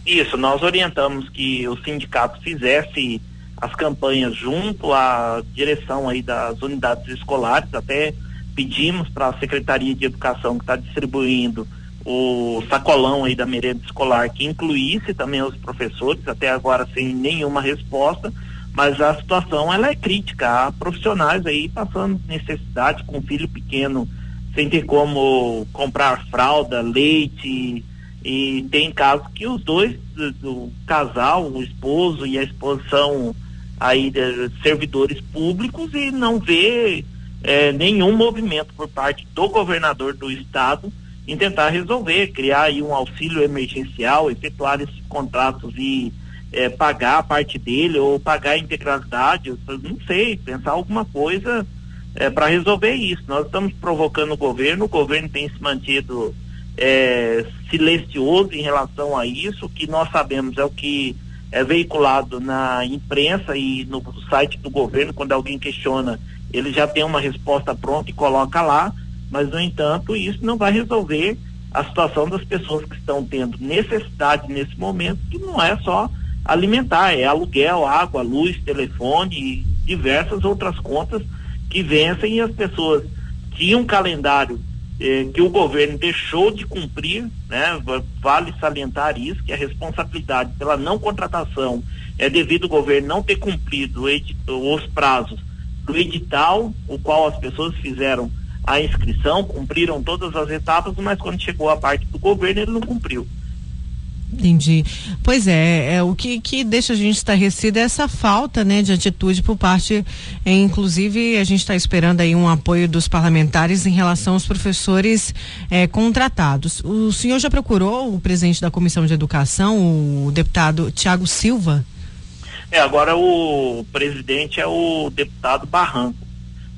Isso, nós orientamos que o sindicato fizesse as campanhas junto à direção aí das unidades escolares, até pedimos para a Secretaria de Educação que está distribuindo o sacolão aí da merenda escolar que incluísse também os professores, até agora sem nenhuma resposta, mas a situação ela é crítica, há profissionais aí passando necessidade com filho pequeno, sem ter como comprar fralda, leite, e tem casos que os dois, o casal, o esposo e a esposa são aí de servidores públicos e não vê é, nenhum movimento por parte do governador do estado em tentar resolver, criar aí um auxílio emergencial, efetuar esses contratos e é, pagar a parte dele ou pagar a integralidade, não sei, pensar alguma coisa é, para resolver isso. Nós estamos provocando o governo, o governo tem se mantido é, silencioso em relação a isso, o que nós sabemos é o que é veiculado na imprensa e no site do governo, quando alguém questiona, ele já tem uma resposta pronta e coloca lá, mas no entanto isso não vai resolver a situação das pessoas que estão tendo necessidade nesse momento, que não é só alimentar, é aluguel, água, luz, telefone e diversas outras contas que vencem e as pessoas tinham um calendário eh, que o governo deixou de cumprir, né? Vale salientar isso, que a responsabilidade pela não contratação é devido ao governo não ter cumprido os prazos do edital, o qual as pessoas fizeram a inscrição, cumpriram todas as etapas, mas quando chegou a parte do governo ele não cumpriu. Entendi. Pois é, é o que, que deixa a gente estarrecido é essa falta né, de atitude por parte, é, inclusive a gente está esperando aí um apoio dos parlamentares em relação aos professores é, contratados. O senhor já procurou o presidente da Comissão de Educação, o deputado Tiago Silva? É, agora o presidente é o deputado Barranco.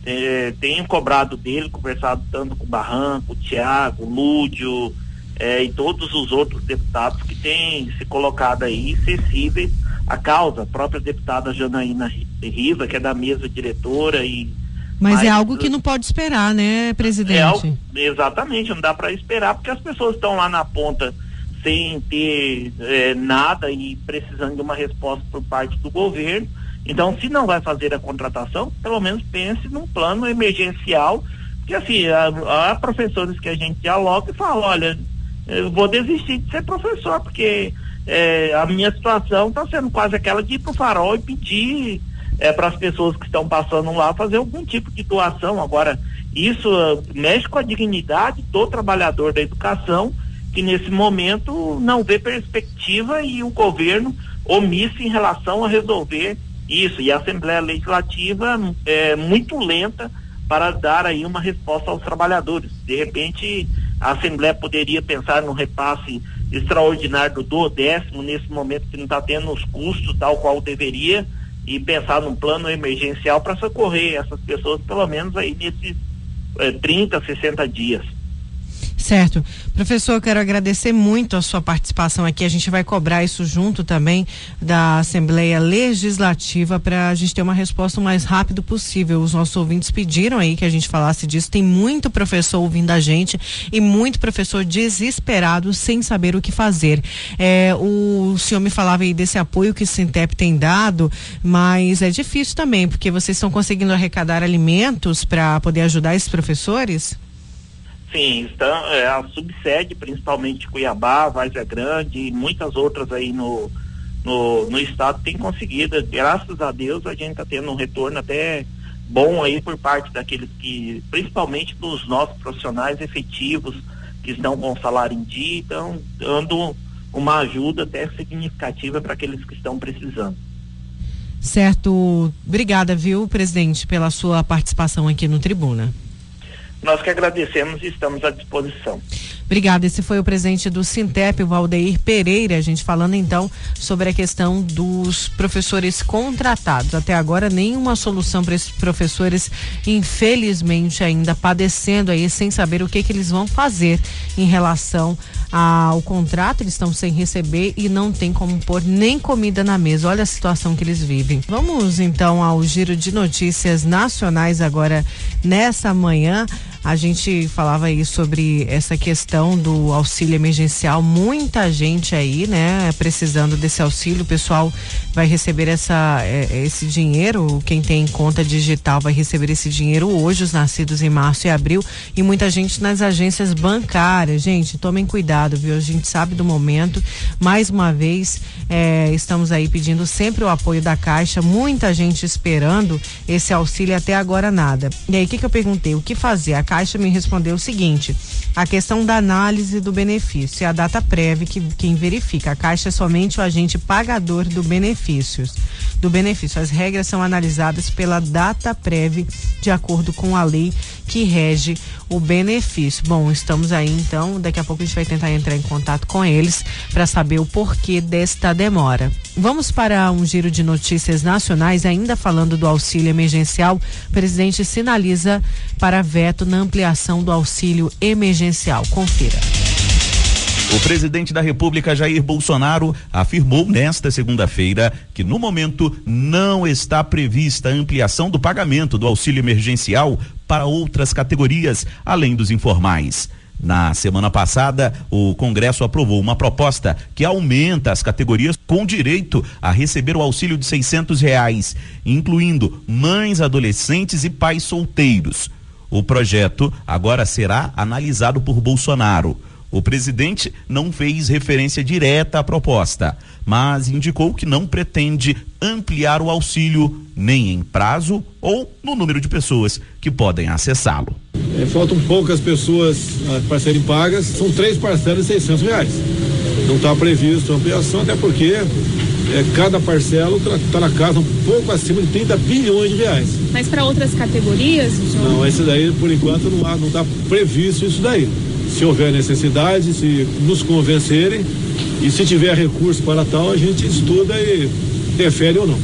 É, tenho cobrado dele, conversado tanto com o Barranco, o Tiago, Lúdio, é, e todos os outros deputados que têm se colocado aí sensíveis à causa, a própria deputada Janaína Riva, que é da mesa diretora e mas é algo que não pode esperar, né, presidente? É algo, exatamente, não dá para esperar, porque as pessoas estão lá na ponta sem ter é, nada e precisando de uma resposta por parte do governo. Então, se não vai fazer a contratação, pelo menos pense num plano emergencial, porque assim, há, há professores que a gente dialoga e fala, olha, eu vou desistir de ser professor, porque é, a minha situação está sendo quase aquela de ir para o farol e pedir é, para as pessoas que estão passando lá fazer algum tipo de doação. Agora, isso uh, mexe com a dignidade do trabalhador da educação, que nesse momento não vê perspectiva e o governo omisse em relação a resolver isso. E a Assembleia Legislativa é muito lenta para dar aí uma resposta aos trabalhadores. De repente, a Assembleia poderia pensar no repasse extraordinário do décimo nesse momento que não está tendo os custos tal qual deveria e pensar num plano emergencial para socorrer essas pessoas pelo menos aí nesses eh, 30, 60 dias. Certo. Professor, quero agradecer muito a sua participação aqui. A gente vai cobrar isso junto também da Assembleia Legislativa para a gente ter uma resposta o mais rápido possível. Os nossos ouvintes pediram aí que a gente falasse disso. Tem muito professor ouvindo a gente e muito professor desesperado sem saber o que fazer. É, o senhor me falava aí desse apoio que o Sintep tem dado, mas é difícil também, porque vocês estão conseguindo arrecadar alimentos para poder ajudar esses professores? Sim, estão, é, a subsede, principalmente Cuiabá, Várzea Grande e muitas outras aí no, no, no estado tem conseguido. Graças a Deus a gente está tendo um retorno até bom aí por parte daqueles que, principalmente dos nossos profissionais efetivos que estão com salário em dia, então dando uma ajuda até significativa para aqueles que estão precisando. Certo. Obrigada, viu, presidente, pela sua participação aqui no Tribuna. Nós que agradecemos e estamos à disposição. Obrigada. Esse foi o presidente do Sintep, o Valdeir Pereira. A gente falando então sobre a questão dos professores contratados. Até agora, nenhuma solução para esses professores, infelizmente, ainda padecendo aí, sem saber o que, que eles vão fazer em relação ao contrato. Eles estão sem receber e não tem como pôr nem comida na mesa. Olha a situação que eles vivem. Vamos então ao giro de notícias nacionais agora nessa manhã. A gente falava aí sobre essa questão do auxílio emergencial. Muita gente aí, né, precisando desse auxílio. O pessoal vai receber essa, é, esse dinheiro. Quem tem conta digital vai receber esse dinheiro hoje, os nascidos em março e abril. E muita gente nas agências bancárias. Gente, tomem cuidado, viu? A gente sabe do momento. Mais uma vez, é, estamos aí pedindo sempre o apoio da Caixa. Muita gente esperando esse auxílio até agora nada. E aí, o que, que eu perguntei? O que fazer? A Caixa me respondeu o seguinte: a questão da análise do benefício. É a data prévia que quem verifica. A Caixa é somente o agente pagador do benefícios. Do benefício. As regras são analisadas pela data prévia de acordo com a lei que rege o benefício. Bom, estamos aí então, daqui a pouco a gente vai tentar entrar em contato com eles para saber o porquê desta demora. Vamos para um giro de notícias nacionais, ainda falando do auxílio emergencial. O presidente sinaliza para veto na ampliação do auxílio emergencial. Confira. O presidente da República, Jair Bolsonaro, afirmou nesta segunda-feira que, no momento, não está prevista ampliação do pagamento do auxílio emergencial para outras categorias, além dos informais. Na semana passada, o Congresso aprovou uma proposta que aumenta as categorias com direito a receber o auxílio de seiscentos reais, incluindo mães, adolescentes e pais solteiros. O projeto agora será analisado por Bolsonaro. O presidente não fez referência direta à proposta, mas indicou que não pretende ampliar o auxílio nem em prazo ou no número de pessoas que podem acessá-lo. É, faltam poucas pessoas ah, para serem pagas, são três parcelas de 600 reais. Não está previsto ampliação, até porque é, cada parcela está tá na casa um pouco acima de 30 bilhões de reais. Mas para outras categorias? Senhor... Não, esse daí, por enquanto, não está previsto isso daí se houver necessidade, se nos convencerem e se tiver recurso para tal, a gente estuda e defere ou não.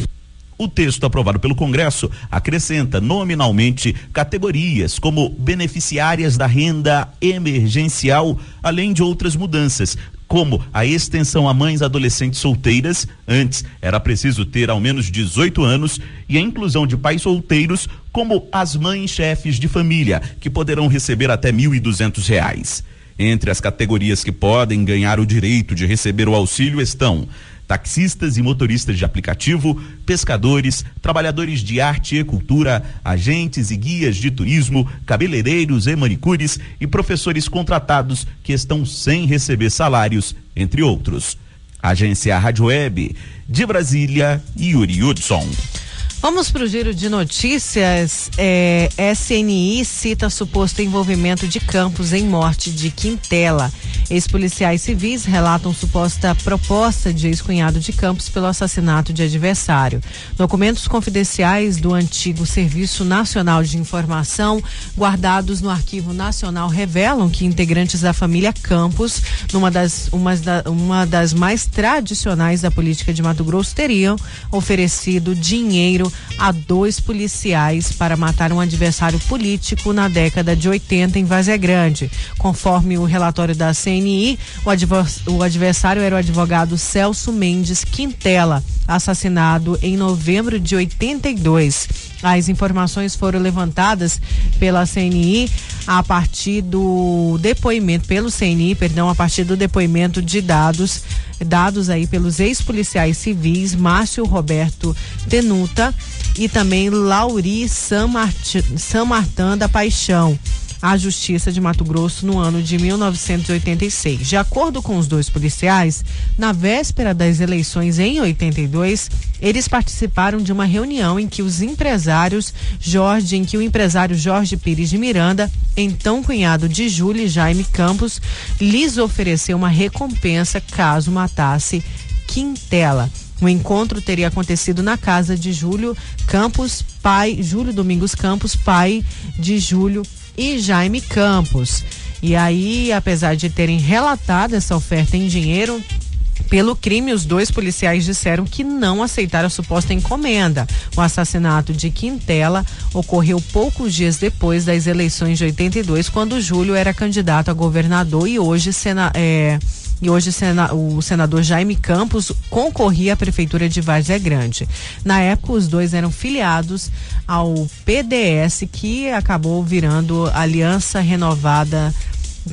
O texto aprovado pelo Congresso acrescenta nominalmente categorias como beneficiárias da renda emergencial, além de outras mudanças, como a extensão a mães adolescentes solteiras, antes era preciso ter ao menos 18 anos, e a inclusão de pais solteiros, como as mães chefes de família, que poderão receber até 1.200 reais. Entre as categorias que podem ganhar o direito de receber o auxílio estão taxistas e motoristas de aplicativo, pescadores, trabalhadores de arte e cultura, agentes e guias de turismo, cabeleireiros e manicures e professores contratados que estão sem receber salários, entre outros. Agência Rádio Web de Brasília, Yuri Hudson. Vamos para o giro de notícias. É, SNI cita suposto envolvimento de Campos em morte de Quintela. Ex-policiais civis relatam suposta proposta de ex-cunhado de Campos pelo assassinato de adversário. Documentos confidenciais do antigo Serviço Nacional de Informação, guardados no Arquivo Nacional, revelam que integrantes da família Campos, numa das, uma, da, uma das mais tradicionais da política de Mato Grosso, teriam oferecido dinheiro a dois policiais para matar um adversário político na década de 80 em Vazia Grande. Conforme o relatório da CNI, o, o adversário era o advogado Celso Mendes Quintela, assassinado em novembro de 82. As informações foram levantadas pela CNI a partir do depoimento, pelo CNI, perdão, a partir do depoimento de dados dados aí pelos ex-policiais civis Márcio Roberto Tenuta e também Lauri San, da Paixão à Justiça de Mato Grosso no ano de 1986. De acordo com os dois policiais, na véspera das eleições em 82, eles participaram de uma reunião em que os empresários Jorge, em que o empresário Jorge Pires de Miranda, então cunhado de Júlia Jaime Campos, lhes ofereceu uma recompensa caso matasse Quintela. O encontro teria acontecido na casa de Júlio Campos, pai, Júlio Domingos Campos, pai de Júlio e Jaime Campos. E aí, apesar de terem relatado essa oferta em dinheiro, pelo crime, os dois policiais disseram que não aceitaram a suposta encomenda. O assassinato de Quintela ocorreu poucos dias depois das eleições de 82, quando Júlio era candidato a governador e hoje sena, é, e hoje o senador Jaime Campos concorria à prefeitura de Várzea Grande. Na época, os dois eram filiados ao PDS, que acabou virando Aliança Renovada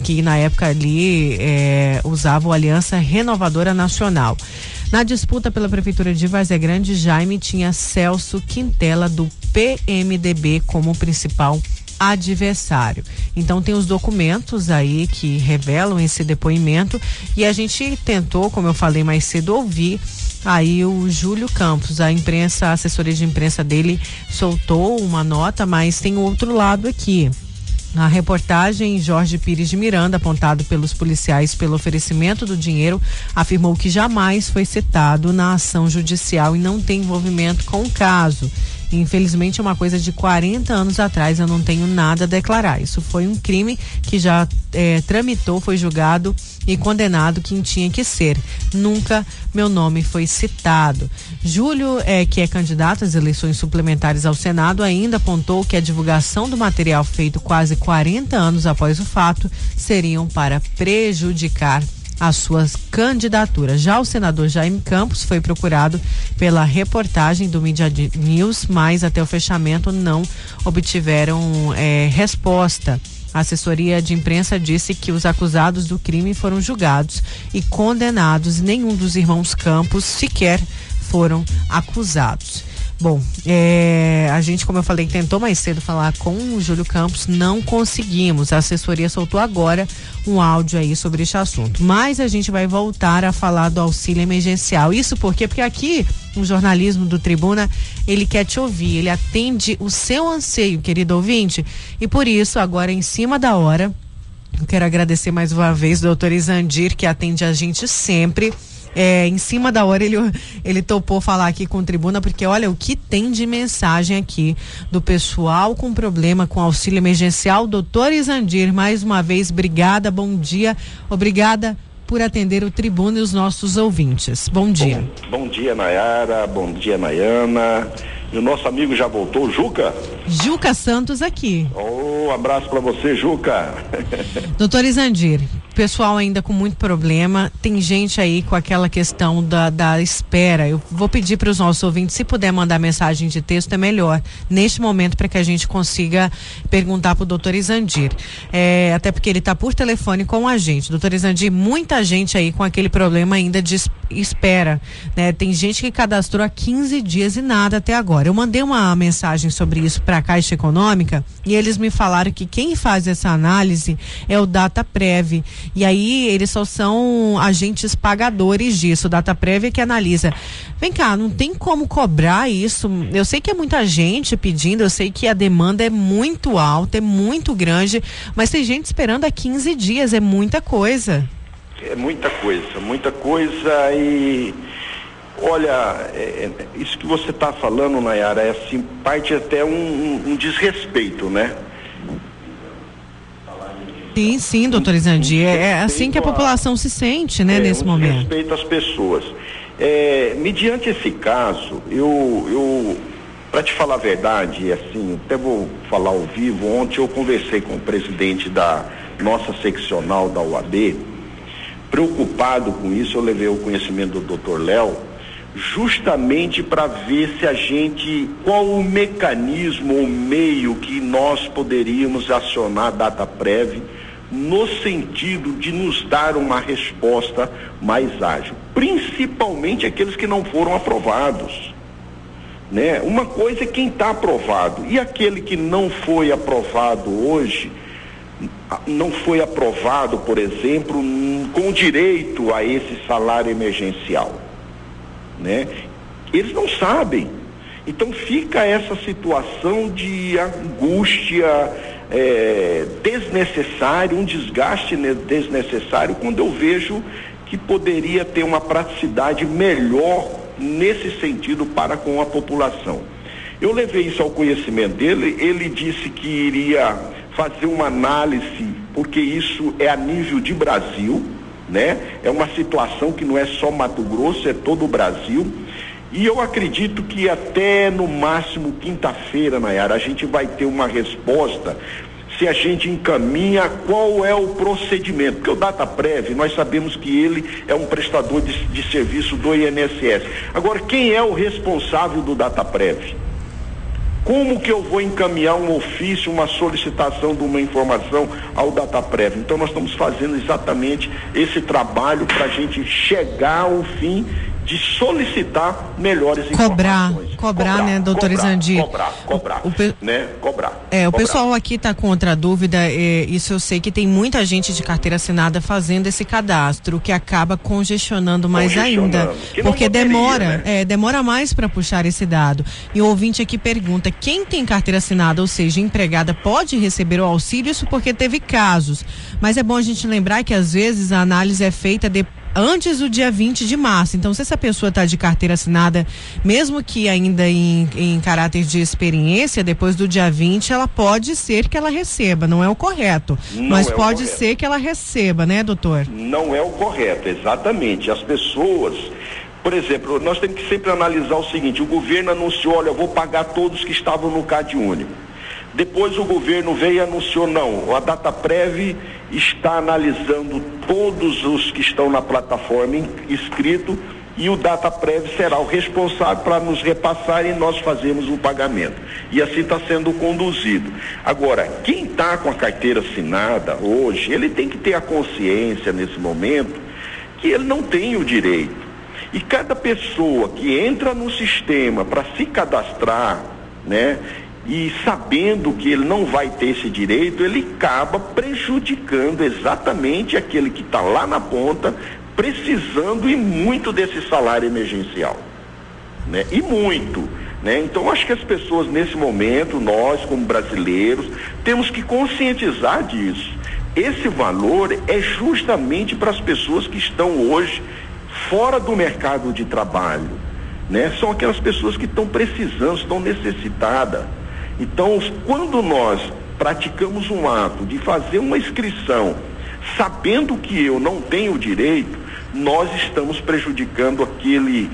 que na época ali é, usava o Aliança Renovadora Nacional. Na disputa pela Prefeitura de Várzea Grande, Jaime tinha Celso Quintela, do PMDB, como principal adversário. Então tem os documentos aí que revelam esse depoimento e a gente tentou, como eu falei mais cedo, ouvir aí o Júlio Campos, a imprensa, a assessoria de imprensa dele soltou uma nota, mas tem outro lado aqui. A reportagem Jorge Pires de Miranda, apontado pelos policiais pelo oferecimento do dinheiro, afirmou que jamais foi citado na ação judicial e não tem envolvimento com o caso. Infelizmente, é uma coisa de 40 anos atrás, eu não tenho nada a declarar. Isso foi um crime que já é, tramitou, foi julgado e condenado quem tinha que ser. Nunca meu nome foi citado. Júlio, é, que é candidato às eleições suplementares ao Senado, ainda apontou que a divulgação do material feito quase 40 anos após o fato seriam para prejudicar a sua candidatura. Já o senador Jaime Campos foi procurado pela reportagem do Media News, mas até o fechamento não obtiveram é, resposta. A assessoria de imprensa disse que os acusados do crime foram julgados e condenados. Nenhum dos irmãos Campos sequer foram acusados. Bom, é, a gente, como eu falei, tentou mais cedo falar com o Júlio Campos, não conseguimos. A assessoria soltou agora um áudio aí sobre este assunto. Mas a gente vai voltar a falar do auxílio emergencial. Isso por quê? Porque aqui, o jornalismo do Tribuna, ele quer te ouvir, ele atende o seu anseio, querido ouvinte. E por isso, agora em cima da hora, eu quero agradecer mais uma vez o doutor Isandir, que atende a gente sempre é, em cima da hora ele, ele topou falar aqui com o Tribuna, porque olha o que tem de mensagem aqui do pessoal com problema com auxílio emergencial. Doutor Isandir, mais uma vez, obrigada, bom dia, obrigada por atender o Tribuna e os nossos ouvintes. Bom dia. Bom, bom dia, Nayara, bom dia, Nayana. E o nosso amigo já voltou, Juca? Juca Santos aqui. Oh, abraço para você, Juca. Doutor Isandir, pessoal ainda com muito problema. Tem gente aí com aquela questão da, da espera. Eu vou pedir para os nossos ouvintes, se puder mandar mensagem de texto, é melhor neste momento para que a gente consiga perguntar para o doutor Isandir. É, até porque ele está por telefone com a gente. Doutor Isandir, muita gente aí com aquele problema ainda de espera. Né? Tem gente que cadastrou há 15 dias e nada até agora. Eu mandei uma mensagem sobre isso para a Caixa Econômica e eles me falaram que quem faz essa análise é o Data Prev e aí eles só são agentes pagadores disso, data prévia que analisa. Vem cá, não tem como cobrar isso. Eu sei que é muita gente pedindo, eu sei que a demanda é muito alta, é muito grande, mas tem gente esperando há 15 dias, é muita coisa. É muita coisa, muita coisa e Olha, é, é isso que você está falando, Nayara, é assim, parte até um, um, um desrespeito, né? Sim, sim, doutor Isandi. É, é assim que a população se sente, né, é, nesse um momento. Respeito às pessoas. É, mediante esse caso, eu, eu para te falar a verdade, assim, até vou falar ao vivo, ontem eu conversei com o presidente da nossa seccional da UAB, preocupado com isso, eu levei o conhecimento do doutor Léo, justamente para ver se a gente, qual o mecanismo ou meio que nós poderíamos acionar a data prévia no sentido de nos dar uma resposta mais ágil, principalmente aqueles que não foram aprovados. Né? Uma coisa é quem está aprovado e aquele que não foi aprovado hoje, não foi aprovado, por exemplo, com direito a esse salário emergencial, né? Eles não sabem. Então fica essa situação de angústia, é, desnecessário, um desgaste desnecessário, quando eu vejo que poderia ter uma praticidade melhor nesse sentido para com a população. Eu levei isso ao conhecimento dele, ele disse que iria fazer uma análise, porque isso é a nível de Brasil, né? É uma situação que não é só Mato Grosso, é todo o Brasil. E eu acredito que até no máximo quinta-feira, Nayara, a gente vai ter uma resposta se a gente encaminha qual é o procedimento. Porque o DataPrev, nós sabemos que ele é um prestador de, de serviço do INSS. Agora, quem é o responsável do DataPrev? Como que eu vou encaminhar um ofício, uma solicitação de uma informação ao DataPrev? Então nós estamos fazendo exatamente esse trabalho para a gente chegar ao fim de solicitar melhores Cobrar, informações. cobrar, né, doutor cobrar? Cobrar, cobrar, O pe- né? Cobrar. É, o cobrar. pessoal aqui está com outra dúvida. é, isso eu sei que tem muita gente de carteira assinada fazendo esse cadastro, que acaba congestionando mais Congestionando, ainda. Porque poderia, demora, né? é, demora mais para puxar esse dado. E o ouvinte aqui pergunta: quem tem carteira assinada, ou seja, empregada, pode receber o auxílio? Isso porque teve casos. Mas é bom a gente lembrar que às vezes a análise é feita de antes do dia 20 de março. Então, se essa pessoa está de carteira assinada, mesmo que ainda em, em caráter de experiência, depois do dia 20, ela pode ser que ela receba. Não é o correto. Não mas é pode correto. ser que ela receba, né, doutor? Não é o correto, exatamente. As pessoas, por exemplo, nós temos que sempre analisar o seguinte: o governo anunciou, olha, eu vou pagar todos que estavam no CAD único. Depois o governo veio e anunciou, não, a DataPrev está analisando todos os que estão na plataforma in- inscrito e o DataPrev será o responsável para nos repassar e nós fazemos o pagamento. E assim está sendo conduzido. Agora, quem está com a carteira assinada hoje, ele tem que ter a consciência nesse momento que ele não tem o direito. E cada pessoa que entra no sistema para se cadastrar, né, e sabendo que ele não vai ter esse direito, ele acaba prejudicando exatamente aquele que está lá na ponta, precisando e muito desse salário emergencial. Né? E muito. Né? Então, acho que as pessoas, nesse momento, nós, como brasileiros, temos que conscientizar disso. Esse valor é justamente para as pessoas que estão hoje fora do mercado de trabalho. Né? São aquelas pessoas que estão precisando, estão necessitadas. Então, quando nós praticamos um ato de fazer uma inscrição, sabendo que eu não tenho direito, nós estamos prejudicando aquele,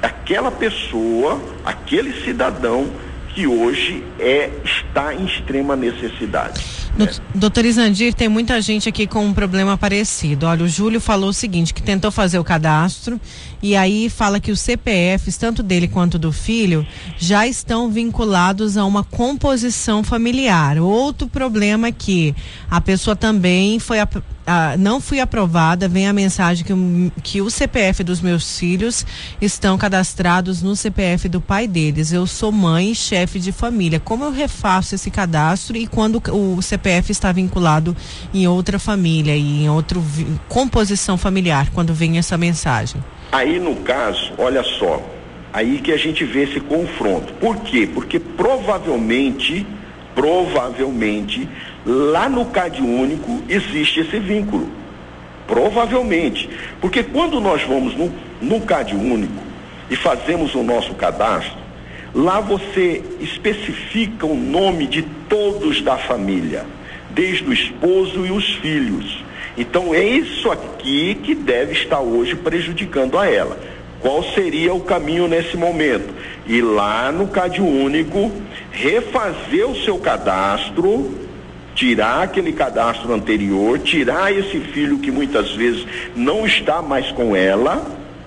aquela pessoa, aquele cidadão que hoje é, está em extrema necessidade. Dout- Doutor Isandir, tem muita gente aqui com um problema parecido. Olha, o Júlio falou o seguinte, que tentou fazer o cadastro e aí fala que os CPFs, tanto dele quanto do filho, já estão vinculados a uma composição familiar. Outro problema é que a pessoa também foi ah, não fui aprovada, vem a mensagem que, que o CPF dos meus filhos estão cadastrados no CPF do pai deles. Eu sou mãe e chefe de família. Como eu refaço esse cadastro e quando o CPF está vinculado em outra família e em outra composição familiar, quando vem essa mensagem? Aí no caso, olha só, aí que a gente vê esse confronto. Por quê? Porque provavelmente, provavelmente, lá no CAD único existe esse vínculo. Provavelmente. Porque quando nós vamos no, no CAD único e fazemos o nosso cadastro, lá você especifica o nome de todos da família, desde o esposo e os filhos. Então é isso aqui que deve estar hoje prejudicando a ela. Qual seria o caminho nesse momento? Ir lá no CAD único, refazer o seu cadastro, tirar aquele cadastro anterior, tirar esse filho que muitas vezes não está mais com ela,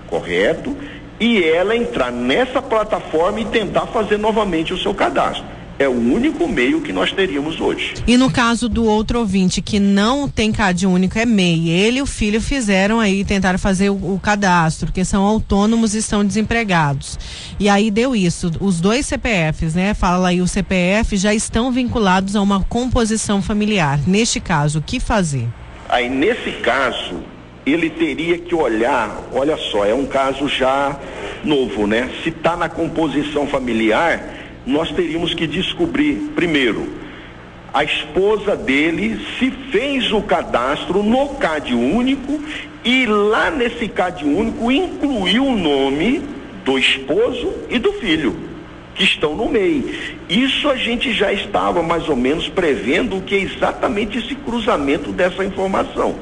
correto? E ela entrar nessa plataforma e tentar fazer novamente o seu cadastro. É o único meio que nós teríamos hoje. E no caso do outro ouvinte que não tem CAD único, é MEI. Ele e o filho fizeram aí, tentaram fazer o, o cadastro, porque são autônomos e estão desempregados. E aí deu isso. Os dois CPFs, né? Fala aí, o CPF já estão vinculados a uma composição familiar. Neste caso, o que fazer? Aí, nesse caso, ele teria que olhar, olha só, é um caso já novo, né? Se está na composição familiar, nós teríamos que descobrir, primeiro, a esposa dele se fez o cadastro no CAD único e lá nesse CAD único incluiu o nome do esposo e do filho que estão no MEI. Isso a gente já estava mais ou menos prevendo que é exatamente esse cruzamento dessa informação.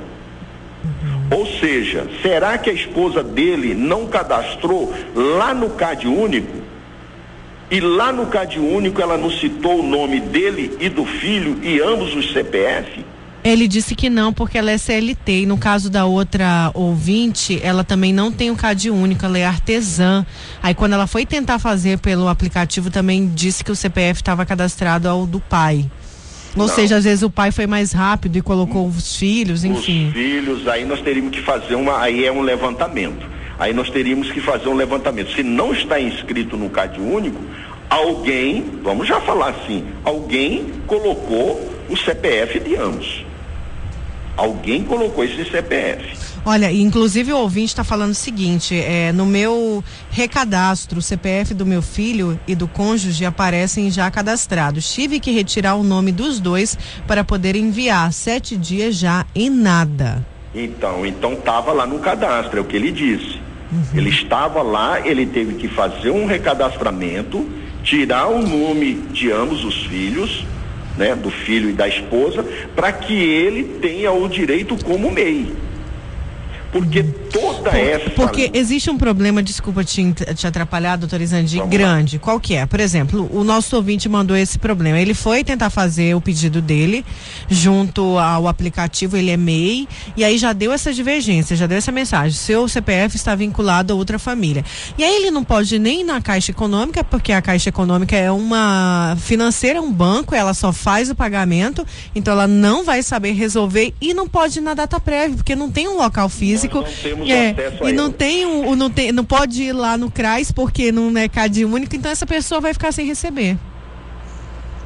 Ou seja, será que a esposa dele não cadastrou lá no CAD único? E lá no CAD único ela não citou o nome dele e do filho e ambos os CPF? Ele disse que não, porque ela é CLT. E no caso da outra ouvinte, ela também não tem o CAD único, ela é artesã. Aí quando ela foi tentar fazer pelo aplicativo, também disse que o CPF estava cadastrado ao do pai. Ou Não. seja, às vezes o pai foi mais rápido e colocou os filhos, enfim. Os filhos, aí nós teríamos que fazer uma, aí é um levantamento. Aí nós teríamos que fazer um levantamento. Se não está inscrito no CAD único, alguém, vamos já falar assim, alguém colocou o CPF de ambos. Alguém colocou esse CPF. Olha, inclusive o ouvinte está falando o seguinte: é, no meu recadastro, o CPF do meu filho e do cônjuge aparecem já cadastrados. Tive que retirar o nome dos dois para poder enviar. Sete dias já e nada. Então, então estava lá no cadastro, é o que ele disse. Uhum. Ele estava lá, ele teve que fazer um recadastramento, tirar o nome de ambos os filhos, né, do filho e da esposa, para que ele tenha o direito como MEI. Porque toda Por, essa. Porque existe um problema, desculpa te, te atrapalhar, doutor Isandi, grande. Lá. Qual que é? Por exemplo, o nosso ouvinte mandou esse problema. Ele foi tentar fazer o pedido dele junto ao aplicativo, ele é MEI, e aí já deu essa divergência, já deu essa mensagem. Seu CPF está vinculado a outra família. E aí ele não pode nem ir na Caixa Econômica, porque a Caixa Econômica é uma financeira, um banco, ela só faz o pagamento, então ela não vai saber resolver e não pode ir na data prévia, porque não tem um local físico físico. é, e não tem, um, não tem, não pode ir lá no CRAS porque não é CAD único, então essa pessoa vai ficar sem receber.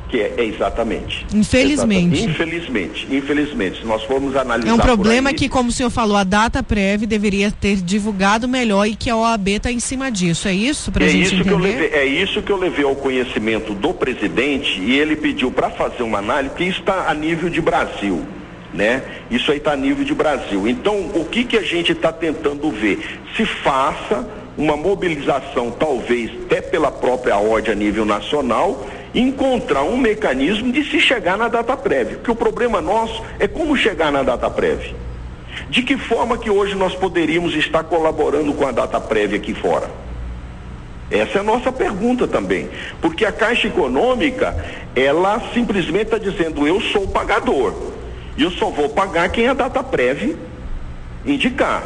Que é, é exatamente. Infelizmente. Exatamente. Infelizmente, infelizmente. Se nós formos analisar. É um problema aí, que, como o senhor falou, a data prévia deveria ter divulgado melhor e que a OAB está em cima disso. É isso para é gente isso entender? Que eu levei, é isso que eu levei ao conhecimento do presidente e ele pediu para fazer uma análise, que está a nível de Brasil né? Isso aí está a nível de Brasil. Então, o que, que a gente está tentando ver? Se faça uma mobilização, talvez até pela própria ordem a nível nacional, encontrar um mecanismo de se chegar na data prévia. Porque o problema nosso é como chegar na data prévia. De que forma que hoje nós poderíamos estar colaborando com a data prévia aqui fora? Essa é a nossa pergunta também. Porque a Caixa Econômica, ela simplesmente está dizendo, eu sou o pagador. E eu só vou pagar quem a data prévia indicar.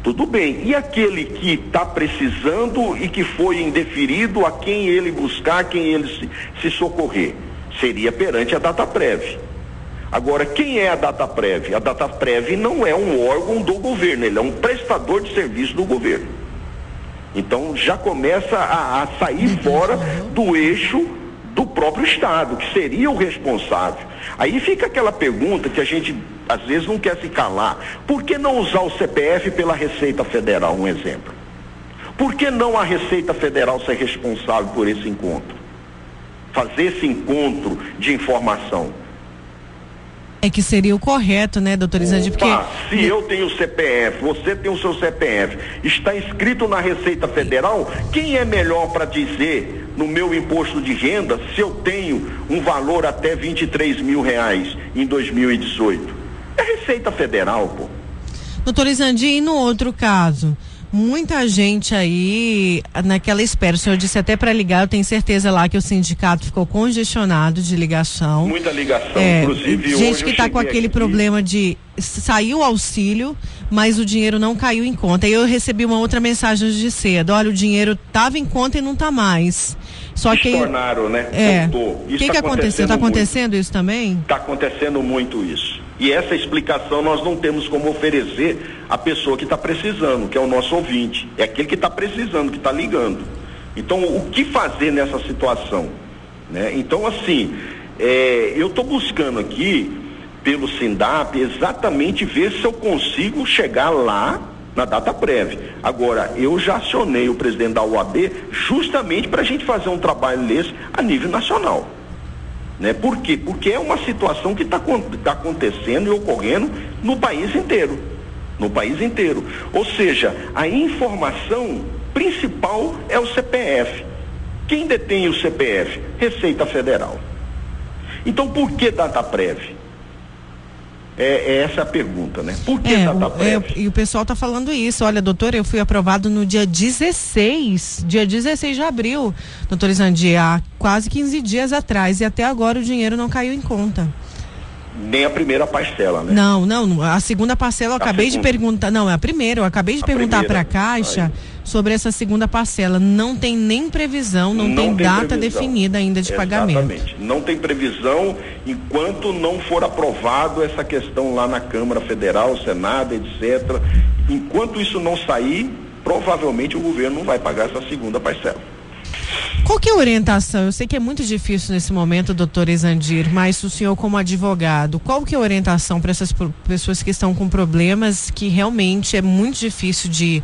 Tudo bem. E aquele que está precisando e que foi indeferido, a quem ele buscar, a quem ele se, se socorrer? Seria perante a data prévia. Agora, quem é a data prévia? A data prévia não é um órgão do governo, ele é um prestador de serviço do governo. Então já começa a, a sair fora do eixo do próprio Estado, que seria o responsável. Aí fica aquela pergunta que a gente às vezes não quer se calar. Por que não usar o CPF pela Receita Federal, um exemplo? Por que não a Receita Federal ser responsável por esse encontro? Fazer esse encontro de informação. É que seria o correto, né, doutor Isandi? Porque... Se eu tenho CPF, você tem o seu CPF, está inscrito na Receita Federal, quem é melhor para dizer no meu imposto de renda se eu tenho um valor até 23 mil reais em 2018? É Receita Federal, pô. Doutor Isandi, e no outro caso? Muita gente aí naquela espera. O senhor disse até para ligar, eu tenho certeza lá que o sindicato ficou congestionado de ligação. Muita ligação, é, inclusive Gente que está com aquele aqui. problema de saiu o auxílio, mas o dinheiro não caiu em conta. E eu recebi uma outra mensagem de cedo. Olha, o dinheiro estava em conta e não está mais. Só que tornaram, né? É. O que, tá que aconteceu? Está acontecendo isso também? Está acontecendo muito isso. E essa explicação nós não temos como oferecer à pessoa que está precisando, que é o nosso ouvinte. É aquele que está precisando, que está ligando. Então, o que fazer nessa situação? Né? Então, assim, é, eu estou buscando aqui, pelo SINDAP, exatamente ver se eu consigo chegar lá na data prévia. Agora, eu já acionei o presidente da UAB justamente para a gente fazer um trabalho desse a nível nacional. Né? Por quê? Porque é uma situação que está tá acontecendo e ocorrendo no país inteiro. No país inteiro. Ou seja, a informação principal é o CPF. Quem detém o CPF? Receita Federal. Então, por que data prévia? É, é, essa a pergunta, né? Por que é, data prévia? É, e o pessoal está falando isso. Olha, doutor, eu fui aprovado no dia 16, dia 16 de abril, doutor Isandi, há quase 15 dias atrás, e até agora o dinheiro não caiu em conta. Nem a primeira parcela, né? Não, não, a segunda parcela eu a acabei segunda. de perguntar, não, é a primeira, eu acabei de a perguntar para a Caixa Aí. Sobre essa segunda parcela. Não tem nem previsão, não, não tem, tem, data previsão. definida ainda de Exatamente. pagamento. Exatamente. Não tem previsão enquanto não for aprovado essa questão lá na Câmara Federal, Senado, etc. Enquanto isso não sair, provavelmente o governo não vai pagar essa segunda parcela. Qual que é a orientação? Eu sei que é muito difícil nesse momento, doutor Exandir, mas o senhor como advogado, qual que é a orientação para essas pessoas que estão com problemas que realmente é muito difícil de,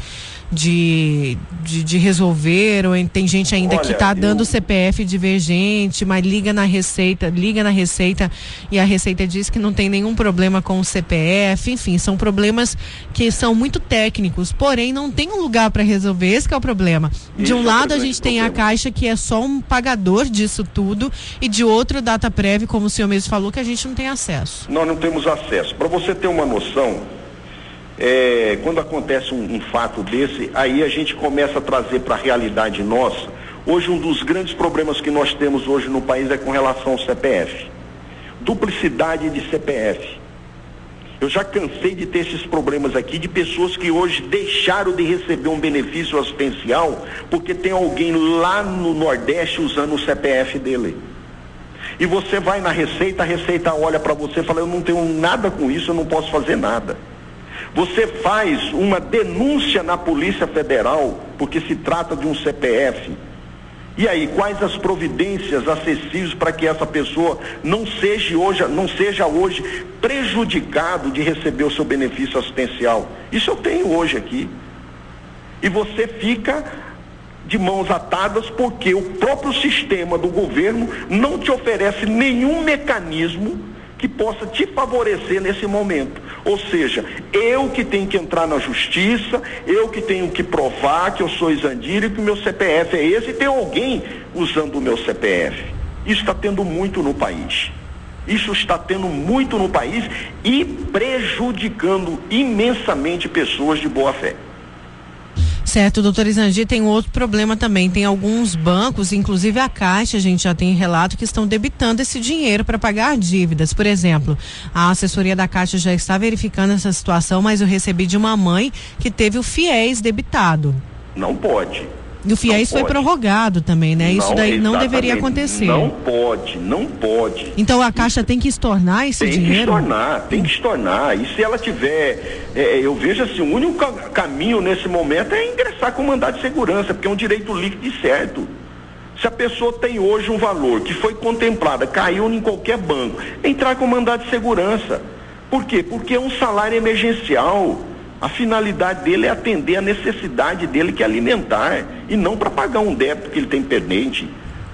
de, de, de resolver, ou tem gente ainda Olha, que está eu- dando CPF divergente, mas liga na Receita, liga na Receita e a Receita diz que não tem nenhum problema com o CPF, enfim, são problemas que são muito técnicos, porém não tem um lugar para resolver, esse que é o problema. De um é lado a gente tem a. Caixa que é só um pagador disso tudo e de outro data prévia, como o senhor mesmo falou, que a gente não tem acesso. Nós não temos acesso. Para você ter uma noção, é, quando acontece um, um fato desse, aí a gente começa a trazer para a realidade nossa. Hoje, um dos grandes problemas que nós temos hoje no país é com relação ao CPF. Duplicidade de CPF. Eu já cansei de ter esses problemas aqui de pessoas que hoje deixaram de receber um benefício assistencial porque tem alguém lá no Nordeste usando o CPF dele. E você vai na Receita, a Receita olha para você e fala: Eu não tenho nada com isso, eu não posso fazer nada. Você faz uma denúncia na Polícia Federal, porque se trata de um CPF. E aí, quais as providências acessíveis para que essa pessoa não seja hoje, não seja hoje prejudicado de receber o seu benefício assistencial? Isso eu tenho hoje aqui. E você fica de mãos atadas porque o próprio sistema do governo não te oferece nenhum mecanismo que possa te favorecer nesse momento. Ou seja, eu que tenho que entrar na justiça, eu que tenho que provar que eu sou Isandira e que o meu CPF é esse, e tem alguém usando o meu CPF. Isso está tendo muito no país. Isso está tendo muito no país e prejudicando imensamente pessoas de boa fé. Certo, doutor Isandi, tem outro problema também. Tem alguns bancos, inclusive a Caixa, a gente já tem relato que estão debitando esse dinheiro para pagar dívidas. Por exemplo, a assessoria da Caixa já está verificando essa situação, mas eu recebi de uma mãe que teve o FIES debitado. Não pode. E o FIES foi prorrogado também, né? Isso daí não deveria acontecer. Não pode, não pode. Então a Caixa tem que estornar esse Tem que dinheiro? estornar, tem que estornar. E se ela tiver, é, eu vejo assim, o único ca- caminho nesse momento é ingressar com mandado de segurança, porque é um direito líquido e certo. Se a pessoa tem hoje um valor que foi contemplada, caiu em qualquer banco, entrar com mandado de segurança. Por quê? Porque é um salário emergencial. A finalidade dele é atender a necessidade dele que é alimentar e não para pagar um débito que ele tem pendente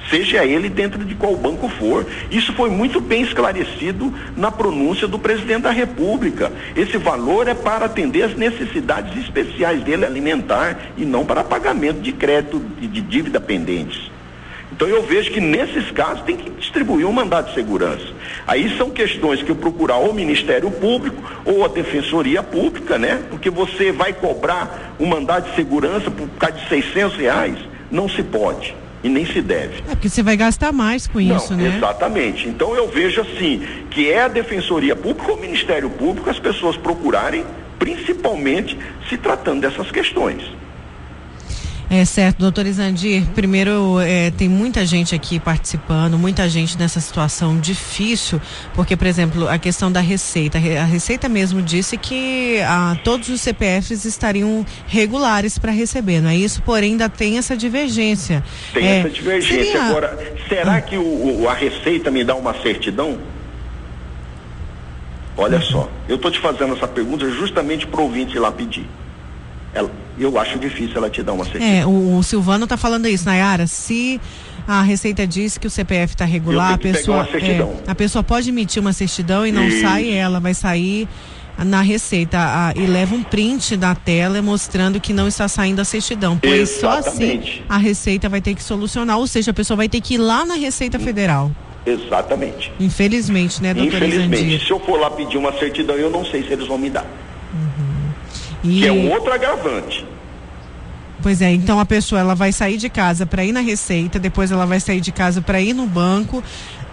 seja ele dentro de qual banco for. Isso foi muito bem esclarecido na pronúncia do presidente da República. Esse valor é para atender as necessidades especiais dele alimentar e não para pagamento de crédito e de dívida pendentes. Então eu vejo que nesses casos tem que distribuir um mandado de segurança. Aí são questões que eu procurar ou o Ministério Público ou a Defensoria Pública, né? Porque você vai cobrar um mandado de segurança por causa de 600 reais? Não se pode e nem se deve. É porque você vai gastar mais com isso, Não, né? Exatamente. Então eu vejo assim, que é a Defensoria Pública ou o Ministério Público as pessoas procurarem, principalmente se tratando dessas questões. É certo, doutor Isandir. Primeiro, é, tem muita gente aqui participando, muita gente nessa situação difícil, porque, por exemplo, a questão da Receita. A Receita mesmo disse que ah, todos os CPFs estariam regulares para receber, não é isso? Porém, ainda tem essa divergência. Tem É, essa divergência. seria- Agora, será que o, o- a Receita me dá uma certidão? Olha só, eu estou te fazendo essa pergunta justamente para o ouvinte ir lá pedir. Ela- eu acho difícil ela te dar uma certidão. É, o, Silvano está falando isso, Nayara. Se a Receita diz que o CPF está regular, a pessoa, é, a pessoa pode emitir uma certidão e não Isso. sai ela, vai sair na Receita a- e leva um print da tela mostrando que não está saindo a certidão. Pois só assim Exatamente. a Receita vai ter que solucionar, ou seja, a pessoa vai ter que ir lá na Receita Federal. Exatamente. Infelizmente, né, doutora Infelizmente, Isandir? se eu for lá pedir uma certidão, eu não sei se eles vão me dar. E- Que é um outro agravante. Pois é, então a pessoa ela vai sair de casa para ir na Receita, depois ela vai sair de casa para ir no banco.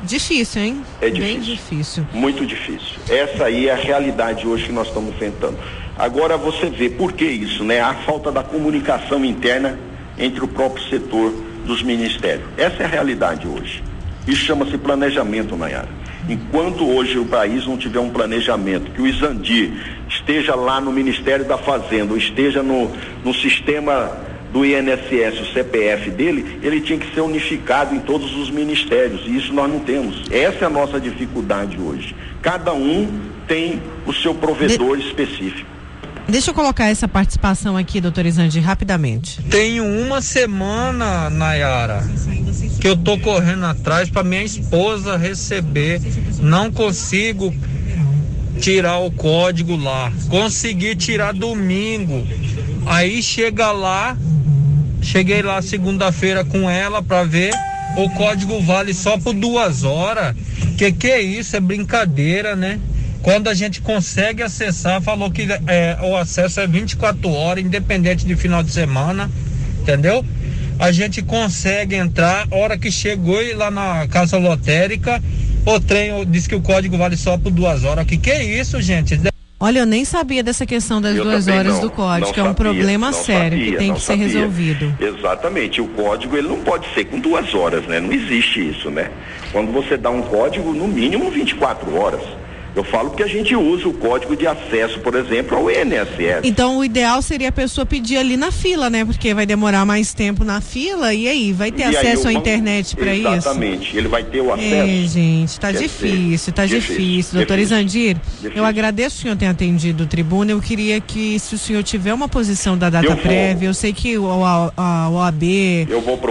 Difícil, hein? É Bem difícil. difícil. Muito difícil. Essa aí é a realidade hoje que nós estamos enfrentando. Agora você vê por que isso, né? A falta da comunicação interna entre o próprio setor dos ministérios. Essa é a realidade hoje. Isso chama-se planejamento, Nayara. Enquanto hoje o país não tiver um planejamento, que o Isandi esteja lá no Ministério da Fazenda, ou esteja no, no sistema do INSS, o CPF dele, ele tinha que ser unificado em todos os ministérios, e isso nós não temos. Essa é a nossa dificuldade hoje. Cada um tem o seu provedor específico. Deixa eu colocar essa participação aqui, doutor Isandi, rapidamente. Tenho uma semana, Nayara, que eu tô correndo atrás para minha esposa receber. Não consigo tirar o código lá. Consegui tirar domingo. Aí chega lá, cheguei lá segunda-feira com ela para ver. O código vale só por duas horas. Que que é isso? É brincadeira, né? Quando a gente consegue acessar, falou que é, o acesso é 24 horas, independente de final de semana, entendeu? A gente consegue entrar, hora que chegou e lá na casa lotérica, o trem diz que o código vale só por duas horas. O que, que é isso, gente? Olha, eu nem sabia dessa questão das eu duas horas não, do código, que é um problema sério sabia, que tem que ser sabia. resolvido. Exatamente, o código ele não pode ser com duas horas, né? Não existe isso, né? Quando você dá um código, no mínimo 24 horas. Eu falo que a gente usa o código de acesso, por exemplo, ao INSS. Então o ideal seria a pessoa pedir ali na fila, né? Porque vai demorar mais tempo na fila e aí vai ter e acesso à internet para isso? Exatamente, ele vai ter o acesso. É, gente, tá difícil, tá difícil. difícil. Doutor Isandir, eu agradeço o senhor ter atendido o tribuna. Eu queria que, se o senhor tiver uma posição da data eu prévia, eu sei que o, a, a OAB,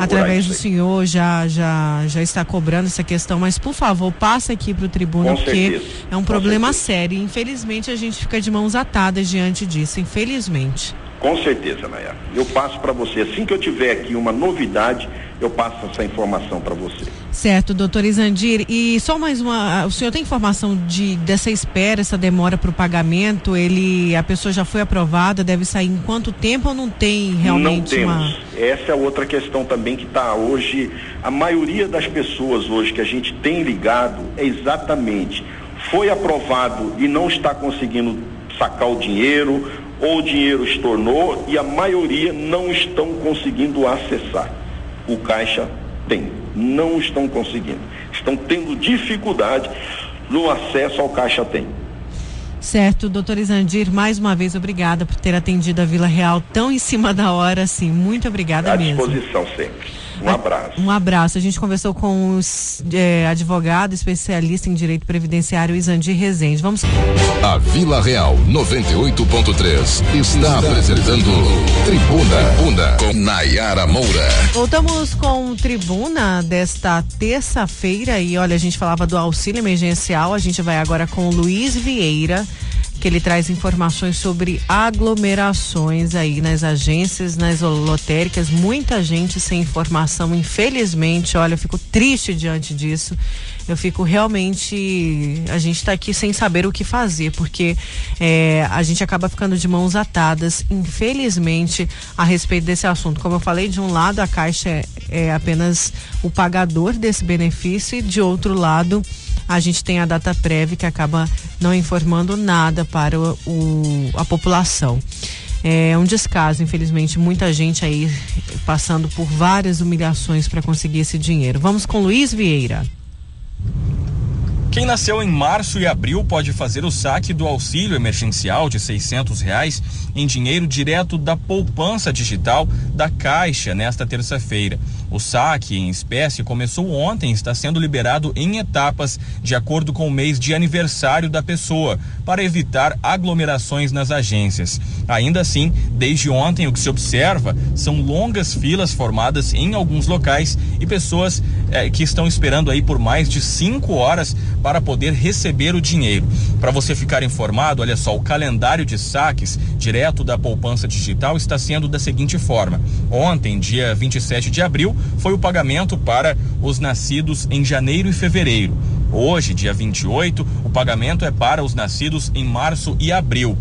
através do senhor, já, já, já está cobrando essa questão, mas por favor, passa aqui para o tribuna, Com porque certeza. é um problema sério. Infelizmente, a gente fica de mãos atadas diante disso, infelizmente. Com certeza, Nayara. Eu passo para você. Assim que eu tiver aqui uma novidade, eu passo essa informação para você. Certo, doutor Isandir. E só mais uma. O senhor tem informação de dessa espera, essa demora para o pagamento? Ele, a pessoa já foi aprovada, deve sair em quanto tempo ou não tem realmente não temos. uma. Essa é outra questão também que está hoje. A maioria das pessoas hoje que a gente tem ligado é exatamente foi aprovado e não está conseguindo sacar o dinheiro, ou o dinheiro estornou e a maioria não estão conseguindo acessar. O Caixa tem, não estão conseguindo. Estão tendo dificuldade no acesso ao Caixa Tem. Certo, doutor Isandir, mais uma vez obrigada por ter atendido a Vila Real tão em cima da hora, assim. Muito obrigada à mesmo. À disposição sempre. Um abraço. Um abraço. A gente conversou com o é, advogado especialista em direito previdenciário Isandir Rezende. Vamos. A Vila Real 98.3 está apresentando Tribuna, Tribuna com Nayara Moura. Voltamos com Tribuna desta terça-feira e olha, a gente falava do auxílio emergencial. A gente vai agora com o Luiz Vieira que ele traz informações sobre aglomerações aí nas agências, nas lotéricas, muita gente sem informação, infelizmente, olha, eu fico triste diante disso. Eu fico realmente, a gente está aqui sem saber o que fazer, porque é, a gente acaba ficando de mãos atadas, infelizmente, a respeito desse assunto. Como eu falei, de um lado a Caixa é, é apenas o pagador desse benefício e de outro lado a gente tem a data prévia que acaba não informando nada para o, o, a população. É um descaso, infelizmente, muita gente aí passando por várias humilhações para conseguir esse dinheiro. Vamos com Luiz Vieira. Quem nasceu em março e abril pode fazer o saque do auxílio emergencial de seiscentos reais em dinheiro direto da poupança digital da Caixa nesta terça-feira. O saque em espécie começou ontem e está sendo liberado em etapas de acordo com o mês de aniversário da pessoa, para evitar aglomerações nas agências. Ainda assim, desde ontem o que se observa são longas filas formadas em alguns locais e pessoas eh, que estão esperando aí por mais de cinco horas para poder receber o dinheiro. Para você ficar informado, olha só, o calendário de saques direto da poupança digital está sendo da seguinte forma: ontem, dia 27 de abril, foi o pagamento para os nascidos em janeiro e fevereiro. Hoje, dia 28, o pagamento é para os nascidos em março e abril.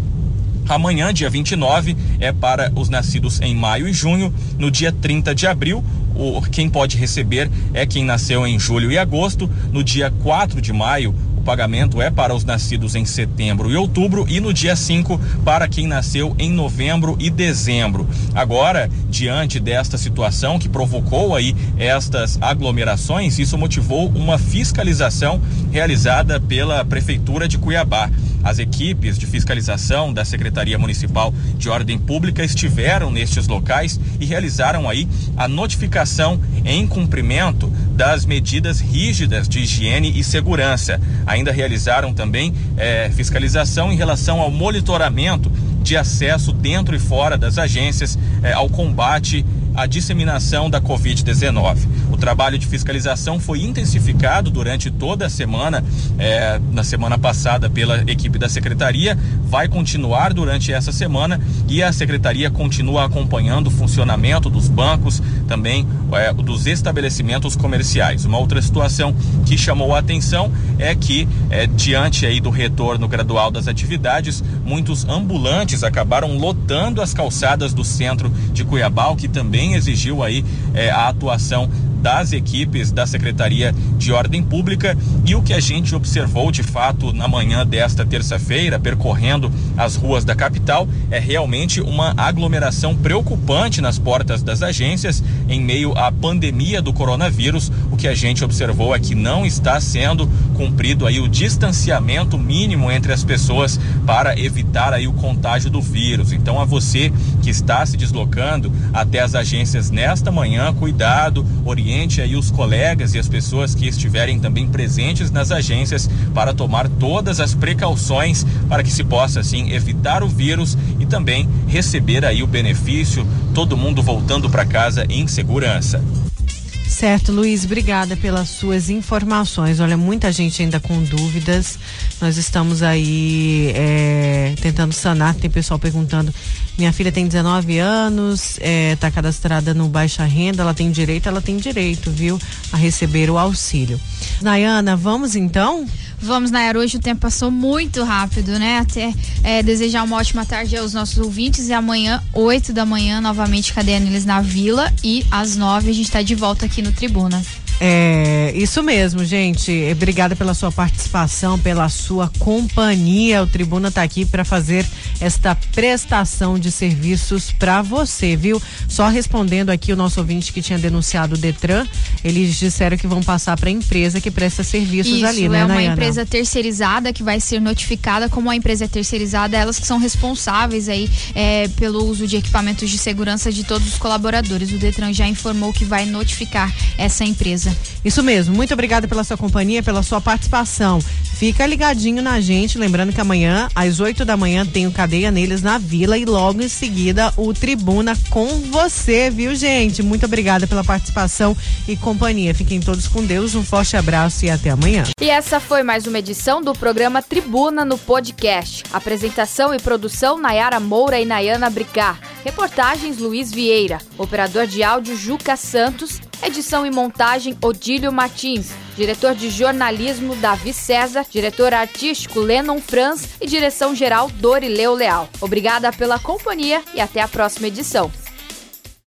Amanhã, dia 29, é para os nascidos em maio e junho. No dia 30 de abril, o, quem pode receber é quem nasceu em julho e agosto. No dia 4 de maio, pagamento é para os nascidos em setembro e outubro e no dia 5 para quem nasceu em novembro e dezembro. Agora, diante desta situação que provocou aí estas aglomerações, isso motivou uma fiscalização realizada pela prefeitura de Cuiabá. As equipes de fiscalização da Secretaria Municipal de Ordem Pública estiveram nestes locais e realizaram aí a notificação em cumprimento das medidas rígidas de higiene e segurança. Ainda realizaram também eh, fiscalização em relação ao monitoramento de acesso dentro e fora das agências eh, ao combate à disseminação da Covid-19. O trabalho de fiscalização foi intensificado durante toda a semana, eh, na semana passada, pela equipe da secretaria, vai continuar durante essa semana e a secretaria continua acompanhando o funcionamento dos bancos, também eh, dos estabelecimentos comerciais. Uma outra situação que chamou a atenção é que, eh, diante aí do retorno gradual das atividades, muitos ambulantes acabaram lotando as calçadas do centro de Cuiabá, o que também exigiu aí eh, a atuação das equipes da Secretaria de Ordem Pública e o que a gente observou de fato na manhã desta terça-feira, percorrendo as ruas da capital, é realmente uma aglomeração preocupante nas portas das agências em meio à pandemia do coronavírus. O que a gente observou é que não está sendo cumprido aí o distanciamento mínimo entre as pessoas para evitar aí o contágio do vírus. Então a você que está se deslocando até as agências nesta manhã, cuidado, oriente aí os colegas e as pessoas que estiverem também presentes nas agências para tomar todas as precauções para que se possa assim evitar o vírus e também receber aí o benefício, todo mundo voltando para casa em segurança. Certo, Luiz, obrigada pelas suas informações. Olha, muita gente ainda com dúvidas. Nós estamos aí é, tentando sanar. Tem pessoal perguntando: minha filha tem 19 anos, está é, cadastrada no baixa renda, ela tem direito, ela tem direito, viu, a receber o auxílio. Nayana, vamos então? Vamos, Nayara. Hoje o tempo passou muito rápido, né? Até é, desejar uma ótima tarde aos nossos ouvintes. E amanhã, 8 da manhã, novamente, Cadeia Neles na Vila. E às 9 a gente está de volta aqui no Tribuna. É, isso mesmo, gente. Obrigada pela sua participação, pela sua companhia. O Tribuna está aqui para fazer esta prestação de serviços para você, viu? Só respondendo aqui o nosso ouvinte que tinha denunciado o Detran, eles disseram que vão passar para a empresa que presta serviços isso, ali, né, é uma Nayana? empresa terceirizada que vai ser notificada como a empresa é terceirizada, elas que são responsáveis aí é, pelo uso de equipamentos de segurança de todos os colaboradores. O Detran já informou que vai notificar essa empresa. Isso mesmo. Muito obrigada pela sua companhia, pela sua participação. Fica ligadinho na gente, lembrando que amanhã, às 8 da manhã, tem o Cadeia Neles na Vila e logo em seguida o Tribuna com você, viu, gente? Muito obrigada pela participação e companhia. Fiquem todos com Deus, um forte abraço e até amanhã. E essa foi mais uma edição do programa Tribuna no Podcast. Apresentação e produção Nayara Moura e Nayana Bricar. Reportagens Luiz Vieira. Operador de áudio Juca Santos. Edição e montagem Odílio Martins. Diretor de jornalismo Davi César. Diretor artístico Lennon Franz. E direção geral Dorileu Leal. Obrigada pela companhia e até a próxima edição.